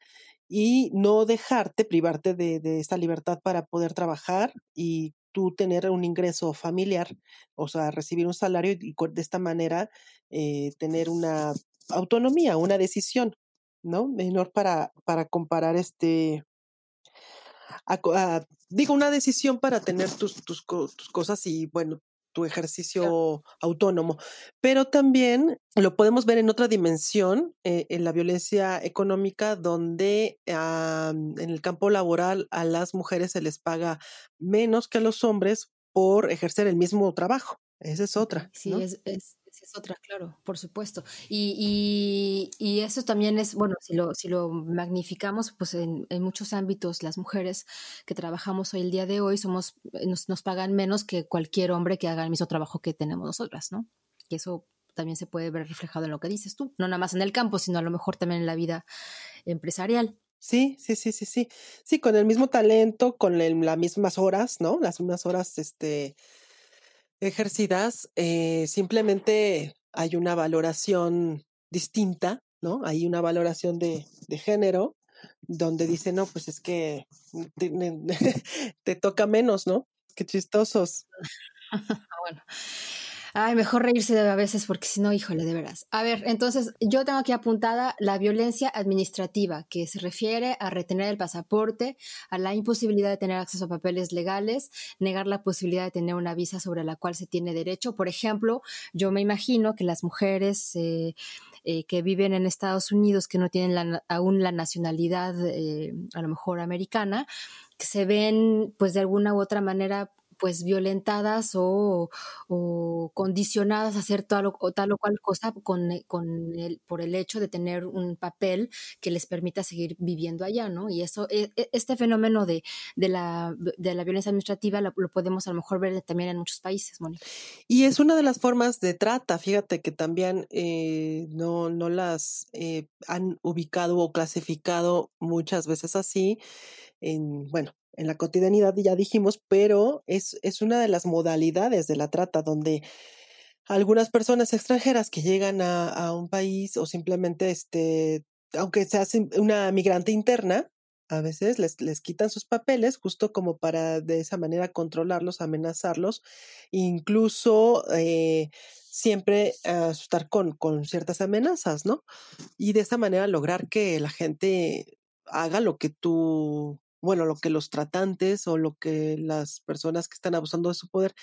y no dejarte privarte de, de esta libertad para poder trabajar y tú tener un ingreso familiar, o sea, recibir un salario y de esta manera eh, tener una autonomía, una decisión, ¿no? Menor para, para comparar este, digo, una decisión para tener tus, tus, tus, cosas y, bueno, tu ejercicio autónomo. Pero también lo podemos ver en otra dimensión, eh, en la violencia económica, donde en el campo laboral a las mujeres se les paga menos que a los hombres por ejercer el mismo trabajo. Esa es otra. Sí, es, es otra, claro, por supuesto. Y, y, eso también es, bueno, si lo, si lo magnificamos, pues en, en, muchos ámbitos las mujeres que trabajamos hoy el día de hoy somos, eh, nos, nos pagan menos que cualquier hombre que haga el mismo trabajo que tenemos nosotras, ¿no? Y eso también se puede ver reflejado en lo que dices tú, no nada más en el campo, sino a lo mejor también en la vida empresarial. Sí, sí, sí, sí, sí. Sí, con el mismo talento, con las mismas horas, ¿no? Las mismas horas, este, ejercidas, eh, simplemente hay una valoración distinta, ¿no? Hay una valoración de, de género donde dice, no, pues es que te, te toca menos, ¿no? Qué chistosos. bueno. Ay, mejor reírse de a veces porque si no, híjole, de veras. A ver, entonces yo tengo aquí apuntada la violencia administrativa, que se refiere a retener el pasaporte, a la imposibilidad de tener acceso a papeles legales, negar la posibilidad de tener una visa sobre la cual se tiene derecho. Por ejemplo, yo me imagino que las mujeres eh, eh, que viven en Estados Unidos, que no tienen aún la nacionalidad, eh, a lo mejor americana, que se ven, pues de alguna u otra manera, pues violentadas o, condicionadas a hacer tal o, tal o cual cosa con, eh, con el, por el hecho de tener un papel que les permita seguir viviendo allá, ¿no? Y eso, e, e, este fenómeno de, de, la, de la violencia administrativa lo, podemos a lo mejor ver también en muchos países, Mónica. Y es una de las formas de trata, fíjate que también eh, no, no las eh, han ubicado o clasificado muchas veces así. En, bueno, en la cotidianidad, ya dijimos, pero es, es una de las modalidades de la trata donde algunas personas extranjeras que llegan a, a un país o simplemente, este, aunque sea una migrante interna, A veces les, les quitan sus papeles justo como para de esa manera controlarlos, amenazarlos, incluso eh, siempre asustar con, con ciertas amenazas, ¿no? Y de esa manera lograr que la gente haga lo que tú, bueno, lo que los tratantes o lo que las personas que están abusando de su poder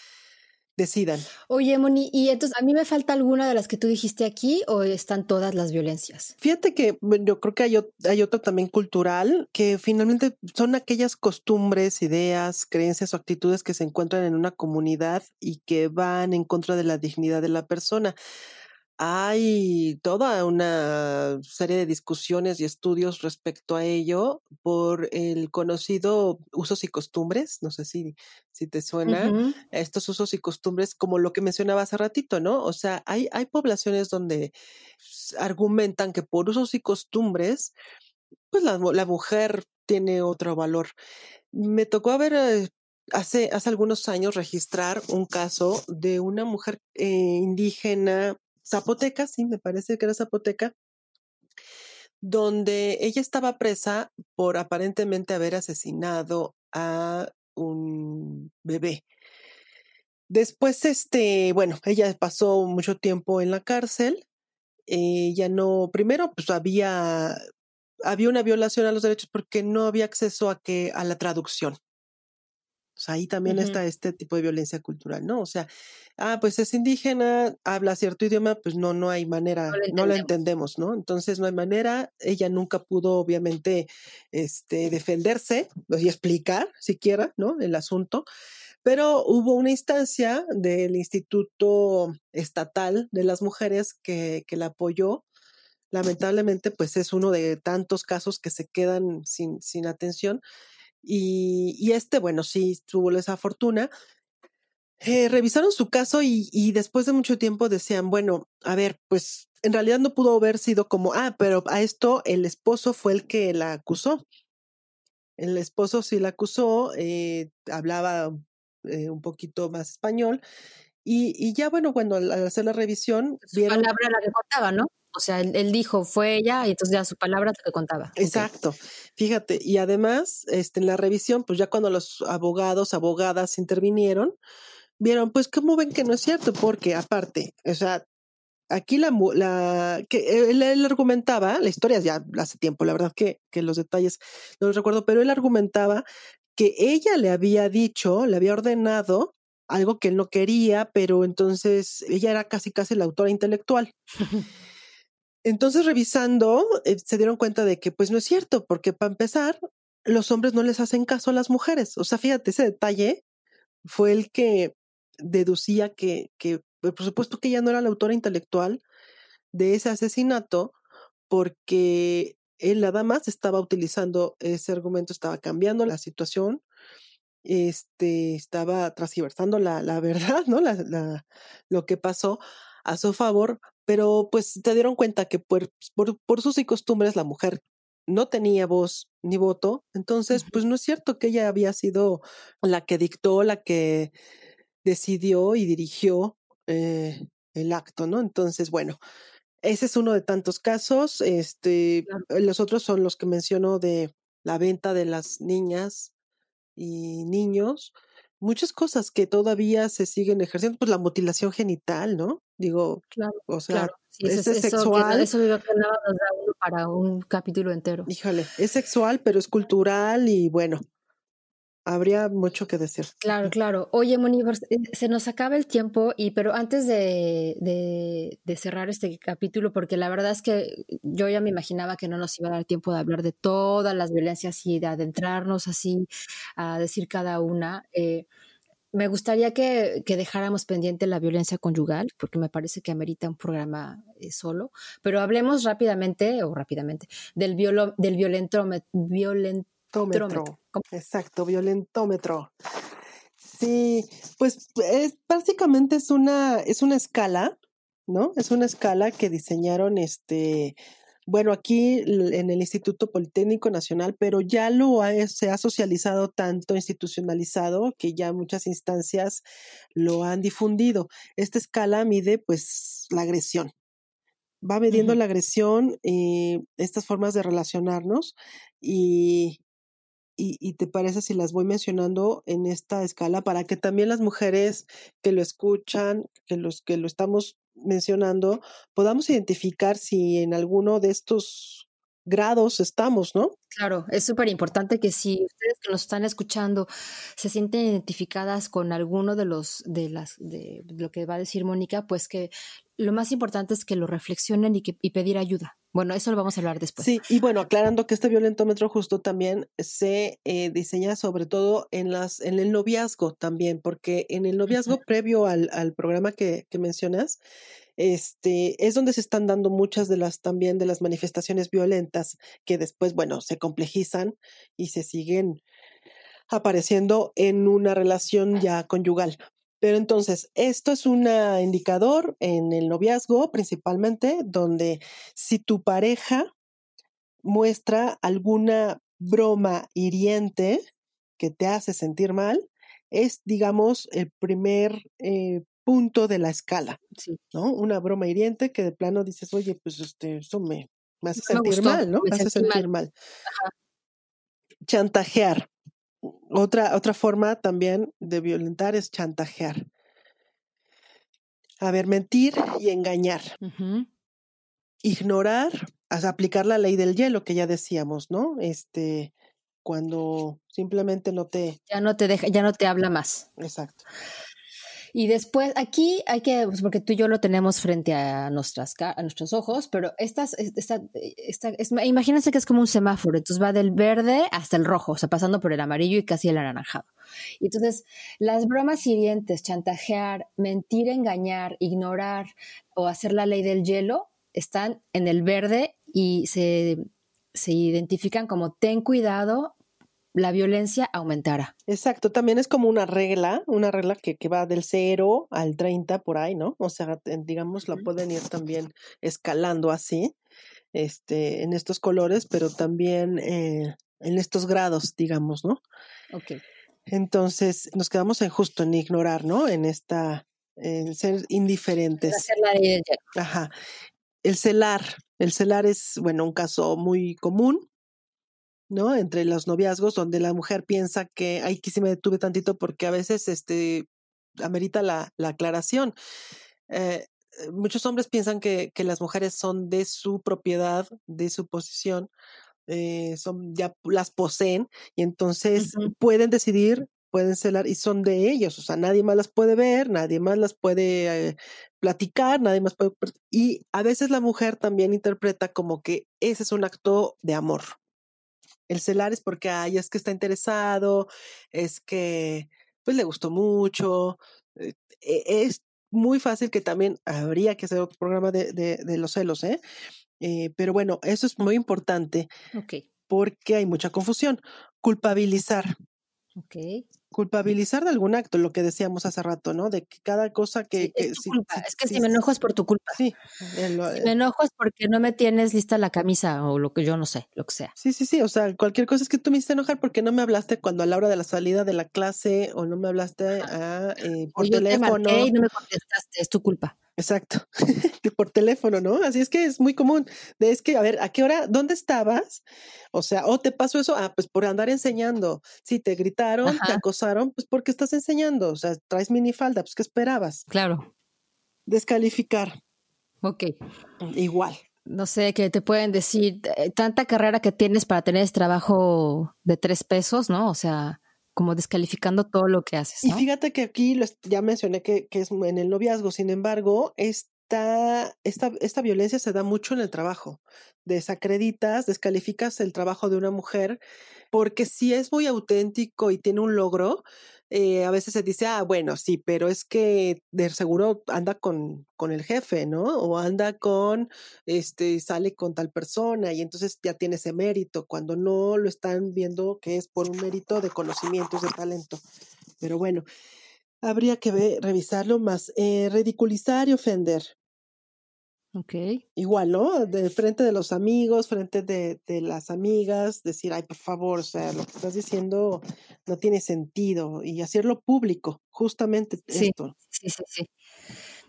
decidan. Oye, Moni, ¿y entonces a mí me falta alguna de las que tú dijiste aquí o están todas las violencias? Fíjate que yo creo que hay, hay otro también cultural, que finalmente son aquellas costumbres, ideas, creencias o actitudes que se encuentran en una comunidad y que van en contra de la dignidad de la persona hay toda una serie de discusiones y estudios respecto a ello por el conocido usos y costumbres, no sé si, si te suena, estos usos y costumbres como lo que mencionaba hace ratito, ¿no? O sea, hay, hay poblaciones donde argumentan que por usos y costumbres, pues la, la mujer tiene otro valor. Me tocó ver eh, hace, hace algunos años registrar un caso de una mujer eh, indígena Zapoteca, sí, me parece que era Zapoteca, donde ella estaba presa por aparentemente haber asesinado a un bebé. Después, este, bueno, ella pasó mucho tiempo en la cárcel. Ella no, primero, pues había, había una violación a los derechos porque no había acceso a que, a la traducción ahí también está este tipo de violencia cultural, ¿no? O sea, ah, pues es indígena, habla cierto idioma, pues no, no hay manera, no, lo entendemos, ¿no? Entonces no hay manera, ella nunca pudo obviamente este, defenderse y explicar siquiera, ¿no? El asunto. Pero hubo una instancia del Instituto Estatal de las Mujeres que, que la apoyó lamentablemente, pues es uno de tantos casos que se quedan sin, sin atención y, este, bueno, sí tuvo esa fortuna. Eh, revisaron su caso y, y, después de mucho tiempo decían, bueno, a ver, pues en realidad no pudo haber sido como, ah, pero a esto el esposo fue el que la acusó. El esposo sí la acusó, eh, hablaba eh, un poquito más español y, y, ya, bueno, cuando al hacer la revisión... Su vieron... palabra la que contaba, ¿no? O sea, él, dijo, fue ella, y entonces ya su palabra lo que contaba. Exacto. Fíjate, y además, este, en la revisión, pues ya cuando los abogados, abogadas intervinieron, vieron, pues, ¿cómo ven que no es cierto? Porque aparte, o sea, aquí la, la que él, él, argumentaba, la historia ya hace tiempo, la verdad que, que los detalles no los recuerdo, pero él argumentaba que ella le había dicho, le había ordenado algo que él no quería, pero entonces ella era casi casi la autora intelectual. Entonces, revisando, eh, se dieron cuenta de que pues no es cierto, porque para empezar, los hombres no les hacen caso a las mujeres. O sea, fíjate, ese detalle fue el que deducía que, que pues, por supuesto que ella no era la autora intelectual de ese asesinato, porque él nada más estaba utilizando ese argumento, estaba cambiando la situación, este, estaba transversando la, la verdad, ¿no? La, la, lo que pasó a su favor pero pues te dieron cuenta que por, por, por sus y costumbres la mujer no tenía voz ni voto, entonces pues no es cierto que ella había sido la que dictó, la que decidió y dirigió eh, el acto, ¿no? Entonces, bueno, ese es uno de tantos casos. Este, los otros son los que menciono de la venta de las niñas y niños. Muchas cosas que todavía se siguen ejerciendo, pues la mutilación genital, ¿no? Digo, claro, o sea, es sexual. eso que para un capítulo entero. Híjole, es sexual, pero es cultural y bueno, habría mucho que decir. Claro, claro. Oye, Moni, eh, se nos acaba el tiempo, y pero antes de, de, de, cerrar este capítulo, porque la verdad es que yo ya me imaginaba que no nos iba a dar tiempo de hablar de todas las violencias y de adentrarnos así a decir cada una. Eh, me gustaría que, dejáramos pendiente la violencia conyugal, porque me parece que amerita un programa eh, solo, pero hablemos rápidamente, o rápidamente, del, violo, del violentómetro. Violentómetro. Exacto, violentómetro. Sí, pues es, básicamente es una, es una escala, ¿no? Es una escala que diseñaron este bueno, aquí en el Instituto Politécnico Nacional, pero ya lo se ha socializado tanto, institucionalizado, que ya muchas instancias lo han difundido. Esta escala mide pues la agresión. Va midiendo la agresión, y estas formas de relacionarnos y y, te parece si las voy mencionando en esta escala para que también las mujeres que lo escuchan, que los que lo estamos mencionando, podamos identificar si en alguno de estos grados estamos, ¿no? Claro, es súper importante que si ustedes que nos están escuchando se sienten identificadas con alguno de los de las de lo que va a decir Mónica, pues que lo más importante es que lo reflexionen y que y pedir ayuda. Bueno, eso lo vamos a hablar después. Sí, y bueno, aclarando que este violentómetro justo también se eh, diseña sobre todo en las en el noviazgo también, porque en el noviazgo previo al, al programa que, que mencionas, este, es donde se están dando muchas de las también de las manifestaciones violentas que después, bueno, se complejizan y se siguen apareciendo en una relación ya conyugal. Pero entonces, esto es un indicador en el noviazgo principalmente, donde si tu pareja muestra alguna broma hiriente que te hace sentir mal, es, digamos, el primer eh, punto de la escala, ¿no? Una broma hiriente que de plano dices, oye, pues este, eso me, hace sentir mal, ¿no? Me, hace sentir mal. Chantajear. Otra, otra forma también de violentar es chantajear. A ver, mentir y engañar. Ignorar, aplicar la ley del hielo que ya decíamos, ¿no? Este, cuando simplemente no te. Ya no te deja, ya no te habla más. Exacto. Y después aquí hay que, pues porque tú y yo lo tenemos frente a, nuestras, a nuestros ojos, pero estas, esta, esta, es, imagínense que es como un semáforo, entonces va del verde hasta el rojo, o sea, pasando por el amarillo y casi el anaranjado. Y entonces, las bromas hirientes, chantajear, mentir, engañar, ignorar o hacer la ley del hielo, están en el verde y se, se identifican como ten cuidado, la violencia aumentara. Exacto, también es como una regla, una regla que, que va del 0 al 30 por ahí, ¿no? O sea, digamos, la pueden ir también escalando así, este, en estos colores, pero también eh, en estos grados, digamos, ¿no? Ok. Entonces, nos quedamos en justo en ignorar, ¿no? En esta, en ser indiferentes. Hacer la Ajá. El celar, el celar es, bueno, un caso muy común, ¿no? Entre los noviazgos, donde la mujer piensa que, ay, que sí me detuve tantito porque a veces, este, amerita la, la aclaración. Eh, muchos hombres piensan que, que, las mujeres son de su propiedad, de su posición, eh, son, ya las poseen y entonces pueden decidir, pueden celar y son de ellos, o sea, nadie más las puede ver, nadie más las puede eh, platicar, nadie más puede... Y a veces la mujer también interpreta como que ese es un acto de amor, el celar es porque, ay, es que está interesado, es que, pues le gustó mucho. Eh, e, es muy fácil que también habría que hacer otro programa de, de, de los celos, ¿eh? ¿eh? Pero bueno, eso es muy importante. Ok. Porque hay mucha confusión. Culpabilizar. Ok culpabilizar de algún acto, lo que decíamos hace rato, ¿no? De que cada cosa que... es, que si me enojo es por tu culpa. Sí. si me enojo es porque no me tienes lista la camisa o lo que yo no sé, lo que sea. Sí, sí, sí. O sea, cualquier cosa es que tú me hiciste enojar porque no me hablaste cuando a la hora de la salida de la clase o no me hablaste a, eh, por teléfono. y no me contestaste, es tu culpa. Exacto, por teléfono, ¿no? Así es que es muy común. De es que, a ver, ¿a qué hora? ¿Dónde estabas? O sea, ¿o te pasó eso? Ah, pues por andar enseñando. Si te gritaron, te acosaron, pues porque estás enseñando. O sea, traes minifalda, pues ¿qué esperabas? Claro. Descalificar. Ok. Igual. No sé, que te pueden decir, eh, tanta carrera que tienes para tener ese trabajo de tres pesos, ¿no? O sea, como descalificando todo lo que haces. Y fíjate que aquí ya mencioné que, que, es en el noviazgo, sin embargo, esta, esta, esta violencia se da mucho en el trabajo. Desacreditas, descalificas el trabajo de una mujer, porque si es muy auténtico y tiene un logro, eh, a veces se dice, ah, bueno, sí, pero es que de seguro anda con, con el jefe, ¿no? O anda con, este, sale con tal persona y entonces ya tiene ese mérito, cuando no lo están viendo que es por un mérito de conocimientos, de talento. Pero bueno, habría que revisarlo más. Eh, ridiculizar y ofender. Ok. Igual, ¿no? De frente de los amigos, frente de, de, las amigas, decir, ay, por favor, o sea, lo que estás diciendo no tiene sentido y hacerlo público, justamente sí, esto. Sí, sí, sí.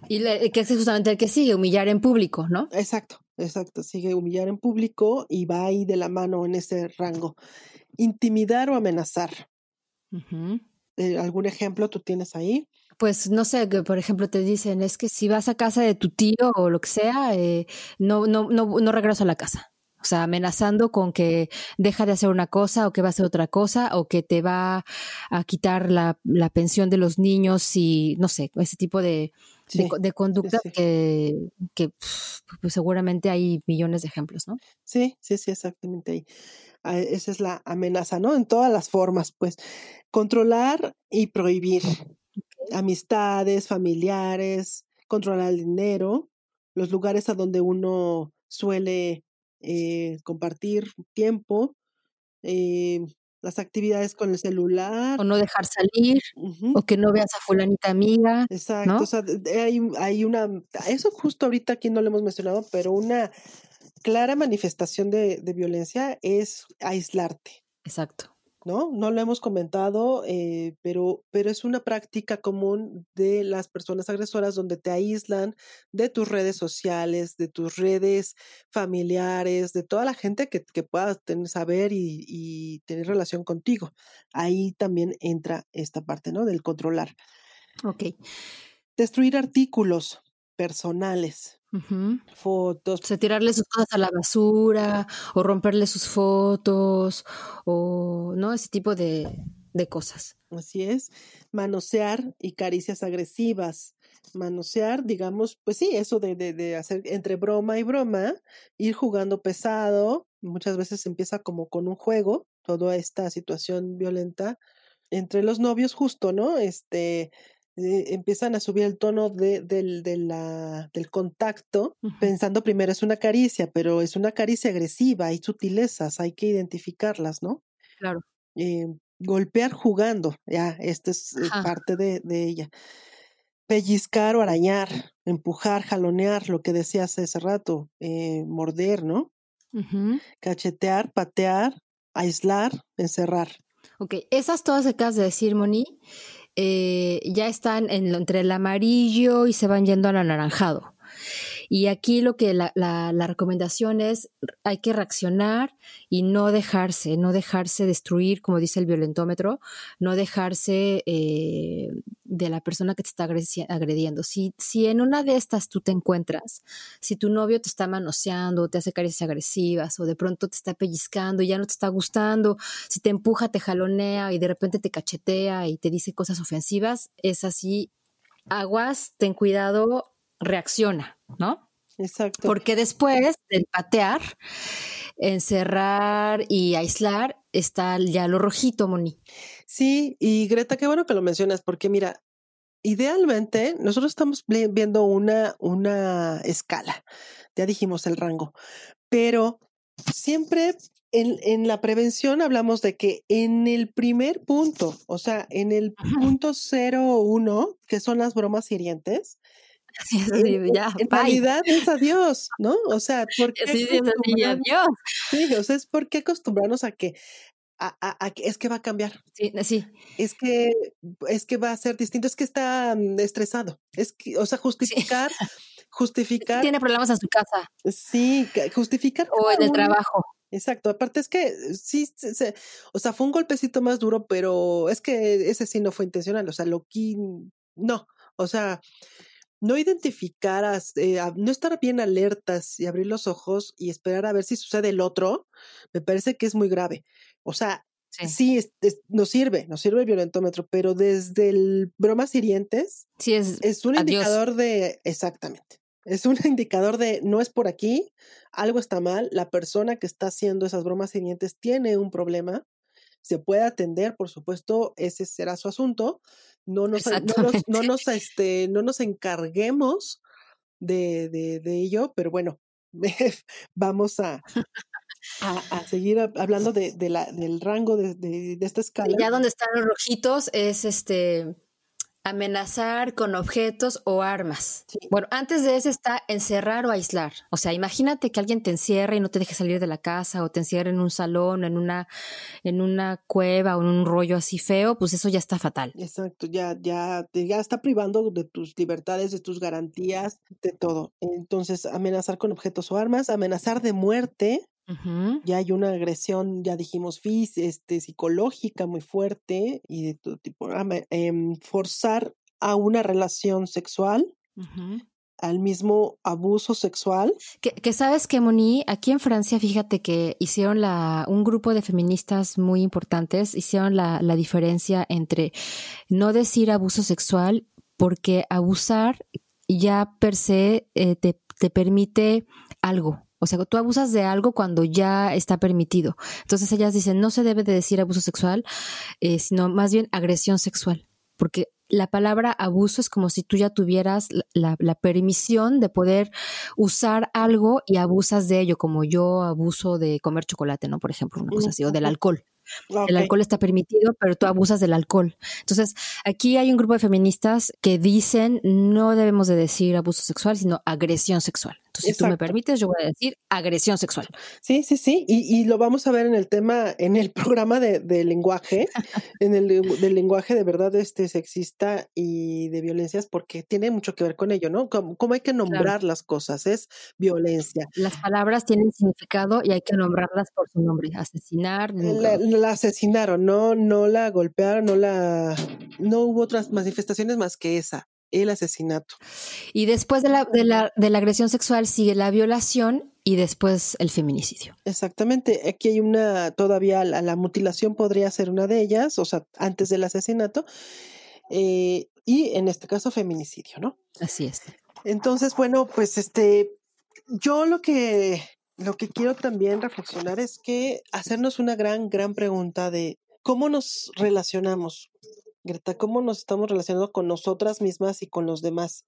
Y que es justamente el que sigue, humillar en público, ¿no? Exacto. exacto, sigue humillar en público y va ahí de la mano en ese rango. Intimidar o amenazar. Eh, ¿Algún ejemplo tú tienes ahí? Pues no sé, que por ejemplo te dicen, es que si vas a casa de tu tío o lo que sea, eh, no, no, no, no regreso a la casa. O sea, amenazando con que deja de hacer una cosa o que va a hacer otra cosa o que te va a quitar la, la pensión de los niños y no sé, ese tipo de, de, conducta que, que pues seguramente hay millones de ejemplos, ¿no? Sí, sí, sí, exactamente ahí. Ah, esa es la amenaza, ¿no? En todas las formas, pues. Controlar y prohibir amistades, familiares, controlar el dinero, los lugares a donde uno suele eh, compartir tiempo, eh, las actividades con el celular. O no dejar salir, o que no veas a fulanita amiga. Exacto, o sea, hay, hay una, eso justo ahorita aquí no lo hemos mencionado, pero una clara manifestación de, de violencia es aislarte. Exacto. ¿No? No lo hemos comentado, eh, pero, pero es una práctica común de las personas agresoras donde te aíslan de tus redes sociales, de tus redes familiares, de toda la gente que, que pueda tener, saber y, y, tener relación contigo. Ahí también entra esta parte, ¿no? Del controlar. Ok. Destruir artículos personales, Fotos. O sea, tirarle sus cosas a la basura o romperle sus fotos o, ¿no? Ese tipo de, de cosas. Así es. Manosear y caricias agresivas. Manosear, digamos, pues sí, eso de, de, de, hacer entre broma y broma, ir jugando pesado. Muchas veces empieza como con un juego, toda esta situación violenta entre los novios, justo, ¿no? Este, eh, empiezan a subir el tono de, de la, del contacto, pensando primero es una caricia, pero es una caricia agresiva, hay sutilezas, hay que identificarlas, ¿no? Claro. Eh, golpear jugando, ya, esta es eh, parte de, de, ella. Pellizcar o arañar, empujar, jalonear, lo que decías hace rato, morder, ¿no? Cachetear, patear, aislar, encerrar. Ok, esas todas que acabas de decir, Moni, eh, ya están en, entre el amarillo y se van yendo al anaranjado. Y aquí lo que la, recomendación es, hay que reaccionar y no dejarse, no dejarse destruir, como dice el violentómetro, no dejarse eh, de la persona que te está agrediendo. Si, si en una de estas tú te encuentras, si tu novio te está manoseando, te hace caricias agresivas o de pronto te está pellizcando y ya no te está gustando, si te empuja, te jalonea y de repente te cachetea y te dice cosas ofensivas, es así, aguas, ten cuidado, reacciona, ¿no? Exacto. Porque después del patear, encerrar y aislar, está ya lo rojito, Moni. Sí, y Greta, qué bueno que lo mencionas, porque mira, idealmente nosotros estamos viendo una, una escala, ya dijimos el rango, pero siempre en, en, la prevención hablamos de que en el primer punto, o sea, en el punto 01, que son las bromas hirientes, ya, en realidad es adiós, ¿no? O sea, porque sí, sí, sí, adiós. Sí, o sea, es porque acostumbrarnos a que a, a, a, es que va a cambiar. Sí, sí. Es que es que va a ser distinto, es que está mm, estresado. Es que, o sea, justificar sí. justificar tiene problemas en su casa. Sí, justificar o en el trabajo. Exacto, aparte es que sí, se, o sea, fue un golpecito más duro, pero es que ese sí no fue intencional, o sea, lo que no, o sea, no identificar, eh, no estar bien alertas y abrir los ojos y esperar a ver si sucede el otro, me parece que es muy grave. O sea, sí, sí es, es, nos sirve, nos sirve el violentómetro, pero desde el bromas hirientes sí, es, es un adiós. indicador de, exactamente, es un indicador de no es por aquí, algo está mal, la persona que está haciendo esas bromas hirientes tiene un problema, se puede atender, por supuesto, ese será su asunto, no nos, no nos, no nos, este, no nos encarguemos de, de, de ello, pero bueno, vamos a, a, a, seguir hablando de, de la, del rango de, de, esta escala. Ya donde están los rojitos es este Amenazar con objetos o armas. Bueno, antes de eso está encerrar o aislar. O sea, imagínate que alguien te encierra y no te deje salir de la casa o te encierra en un salón, en una, en una cueva o en un rollo así feo, pues eso ya está fatal. Exacto, ya, ya, ya está privando de tus libertades, de tus garantías, de todo. Entonces, amenazar con objetos o armas, amenazar de muerte, ya hay una agresión, ya dijimos, fis, este, psicológica muy fuerte y de todo tipo. Em, forzar a una relación sexual, al mismo abuso sexual. Que, sabes que, Moni, aquí en Francia, fíjate que hicieron la, un grupo de feministas muy importantes, hicieron la, la diferencia entre no decir abuso sexual, porque abusar ya per se eh, te, te permite algo, o sea, tú abusas de algo cuando ya está permitido. Entonces ellas dicen, no se debe de decir abuso sexual, eh, sino más bien agresión sexual, porque la palabra abuso es como si tú ya tuvieras la, permisión de poder usar algo y abusas de ello, como yo abuso de comer chocolate, ¿no? Por ejemplo, una cosa así, o del alcohol. El alcohol está permitido, pero tú abusas del alcohol. Entonces, aquí hay un grupo de feministas que dicen no debemos de decir abuso sexual, sino agresión sexual. Entonces, si tú me permites, yo voy a decir agresión sexual. Sí, sí, sí. Y, y lo vamos a ver en el tema, en el programa de, lenguaje, en el del lenguaje de verdad este sexista y de violencias, porque tiene mucho que ver con ello, ¿no? Cómo, hay que nombrar las cosas, es violencia. Las palabras tienen significado y hay que nombrarlas por su nombre. Asesinar. La, la asesinaron, no, no la golpearon, no la, no hubo otras manifestaciones más que esa el asesinato. Y después de la, de la, de la agresión sexual sigue la violación y después el feminicidio. Exactamente. Aquí hay una, todavía la, mutilación podría ser una de ellas, o sea, antes del asesinato. Eh, y en este caso, feminicidio, ¿no? Así es. Entonces, bueno, pues este, yo lo que, lo que quiero también reflexionar es que hacernos una gran, gran pregunta de cómo nos relacionamos Greta, cómo nos estamos relacionando con nosotras mismas y con los demás.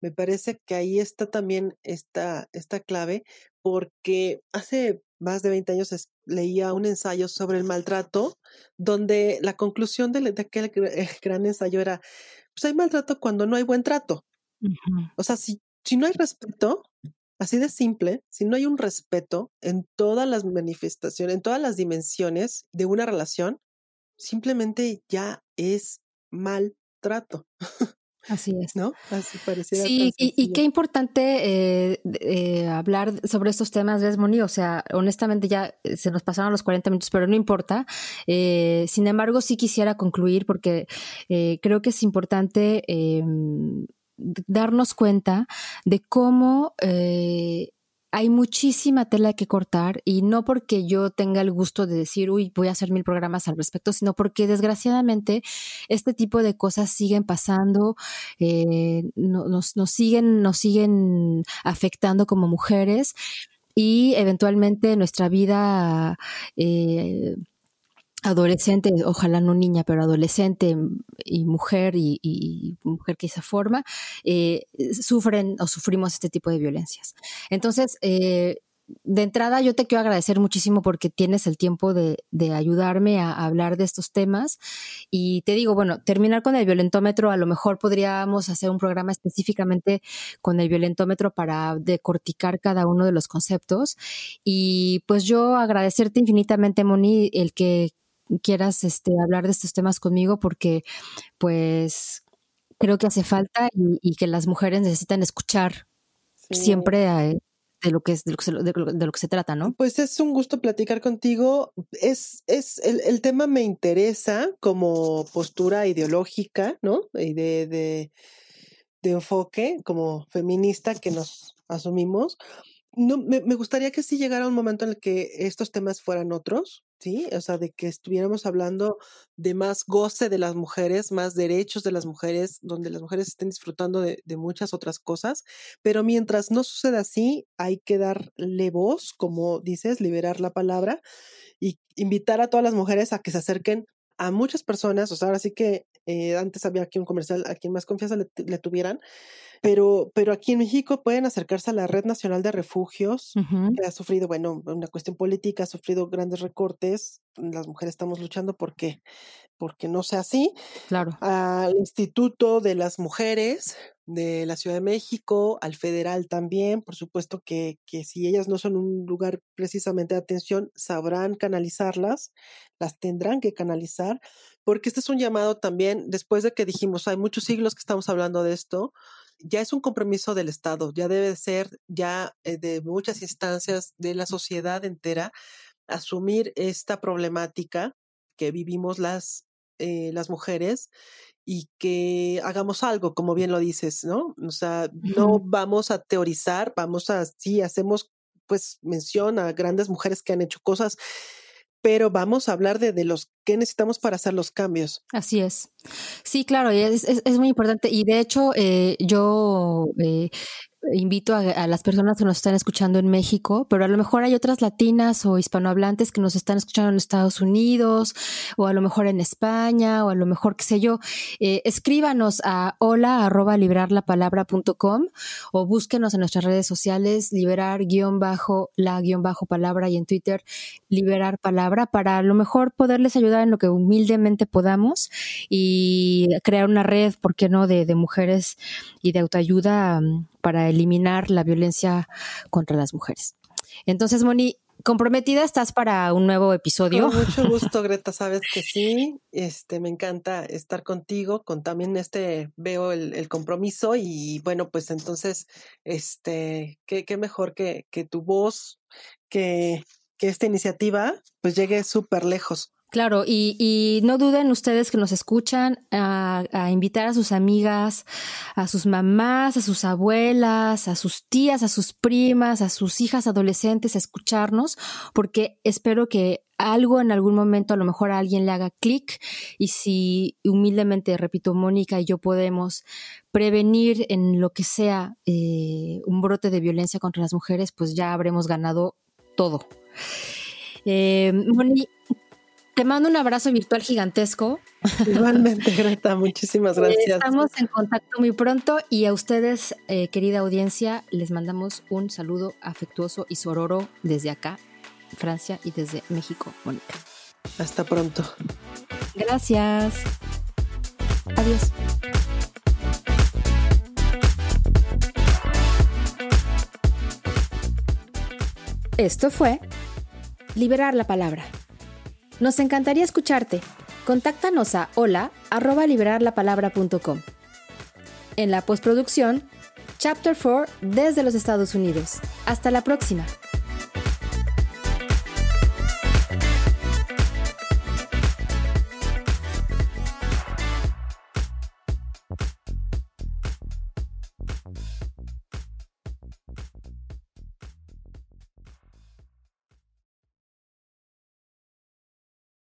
Me parece que ahí está también esta, esta clave, porque hace más de 20 años leía un ensayo sobre el maltrato, donde la conclusión de, aquel eh, gran ensayo era, pues hay maltrato cuando no hay buen trato. O sea, si, si no hay respeto, así de simple, si no hay un respeto en todas las manifestaciones, en todas las dimensiones de una relación, simplemente ya es maltrato. Así es. ¿No? Así parecía. Sí, y, qué importante eh, eh, hablar sobre estos temas, ¿ves, Moni? O sea, honestamente ya eh, se nos pasaron los 40 minutos, pero no importa. sin embargo, sí quisiera concluir porque creo que es importante em, darnos cuenta de cómo hay muchísima tela que cortar y no porque yo tenga el gusto de decir, uy, voy a hacer mil programas al respecto, sino porque desgraciadamente este tipo de cosas siguen pasando, eh, nos, nos, siguen, nos siguen afectando como mujeres y eventualmente nuestra vida eh, adolescente, ojalá no niña, pero adolescente y mujer y, mujer que se forma, eh, sufren o sufrimos este tipo de violencias. Entonces, eh, de entrada yo te quiero agradecer muchísimo porque tienes el tiempo de, ayudarme a, hablar de estos temas y te digo, bueno, terminar con el violentómetro, a lo mejor podríamos hacer un programa específicamente con el violentómetro para decorticar cada uno de los conceptos y pues yo agradecerte infinitamente, Moni, el que quieras este, hablar de estos temas conmigo porque pues creo que hace falta y, que las mujeres necesitan escuchar siempre eh, de lo que es de lo que, se, de, lo que se trata, ¿no? Pues es un gusto platicar contigo. Es, es el, el tema me interesa como postura ideológica, ¿no? Y de, de, de enfoque como feminista que nos asumimos no, me, me, gustaría que sí llegara un momento en el que estos temas fueran otros, ¿sí? O sea, de que estuviéramos hablando de más goce de las mujeres, más derechos de las mujeres, donde las mujeres estén disfrutando de, muchas otras cosas. Pero mientras no suceda así, hay que darle voz, como dices, liberar la palabra y invitar a todas las mujeres a que se acerquen a muchas personas. O sea, ahora sí que eh, antes había aquí un comercial a quien más confianza le, le tuvieran pero, pero aquí en México pueden acercarse a la Red Nacional de Refugios, que ha sufrido, bueno, una cuestión política, ha sufrido grandes recortes las mujeres estamos luchando porque, porque no sea así. Claro. Al Instituto de las Mujeres de la Ciudad de México, al federal también, por supuesto que, que si ellas no son un lugar precisamente de atención, sabrán canalizarlas, las tendrán que canalizar, porque este es un llamado también, después de que dijimos, hay muchos siglos que estamos hablando de esto, ya es un compromiso del Estado, ya debe ser ya eh, de muchas instancias de la sociedad entera asumir esta problemática que vivimos las, eh, las mujeres y que hagamos algo, como bien lo dices, ¿no? O sea, no vamos a teorizar, vamos a, sí, hacemos pues mención a grandes mujeres que han hecho cosas pero vamos a hablar de, de, los que necesitamos para hacer los cambios. Así es. Sí, claro, es, es, es muy importante. Y de hecho, eh, yo eh, invito a, las personas que nos están escuchando en México, pero a lo mejor hay otras latinas o hispanohablantes que nos están escuchando en Estados Unidos o a lo mejor en España o a lo mejor, qué sé yo, eh, escríbanos a hola arroba liberarlapalabra.com o búsquenos en nuestras redes sociales liberar guion bajo la guion bajo palabra y en Twitter liberar palabra para a lo mejor poderles ayudar en lo que humildemente podamos. Y crear una red, ¿por qué no?, de, de mujeres y de autoayuda mm, para eliminar la violencia contra las mujeres. Entonces, Moni, comprometida estás para un nuevo episodio. Con mucho gusto, Greta, sabes que sí. Este, me encanta estar contigo, con también este, veo el, compromiso y bueno, pues entonces, este, qué, qué mejor que, que tu voz, que, que esta iniciativa, pues llegue súper lejos. Claro, y, y, no duden ustedes que nos escuchan a, a, invitar a sus amigas, a sus mamás, a sus abuelas, a sus tías, a sus primas, a sus hijas adolescentes a escucharnos, porque espero que algo en algún momento a lo mejor a alguien le haga clic y si humildemente, repito, Mónica y yo podemos prevenir en lo que sea eh, un brote de violencia contra las mujeres, pues ya habremos ganado todo. Eh, te mando un abrazo virtual gigantesco. Igualmente, Greta, muchísimas gracias. Estamos en contacto muy pronto y a ustedes, eh, querida audiencia, les mandamos un saludo afectuoso y sororo desde acá, Francia y desde México, Mónica. Hasta pronto. Gracias. Adiós. Esto fue Liberar la Palabra nos encantaría escucharte. Contáctanos a hola arroba liberarlapalabra.com. En la postproducción, Chapter 4 desde los Estados Unidos. Hasta la próxima.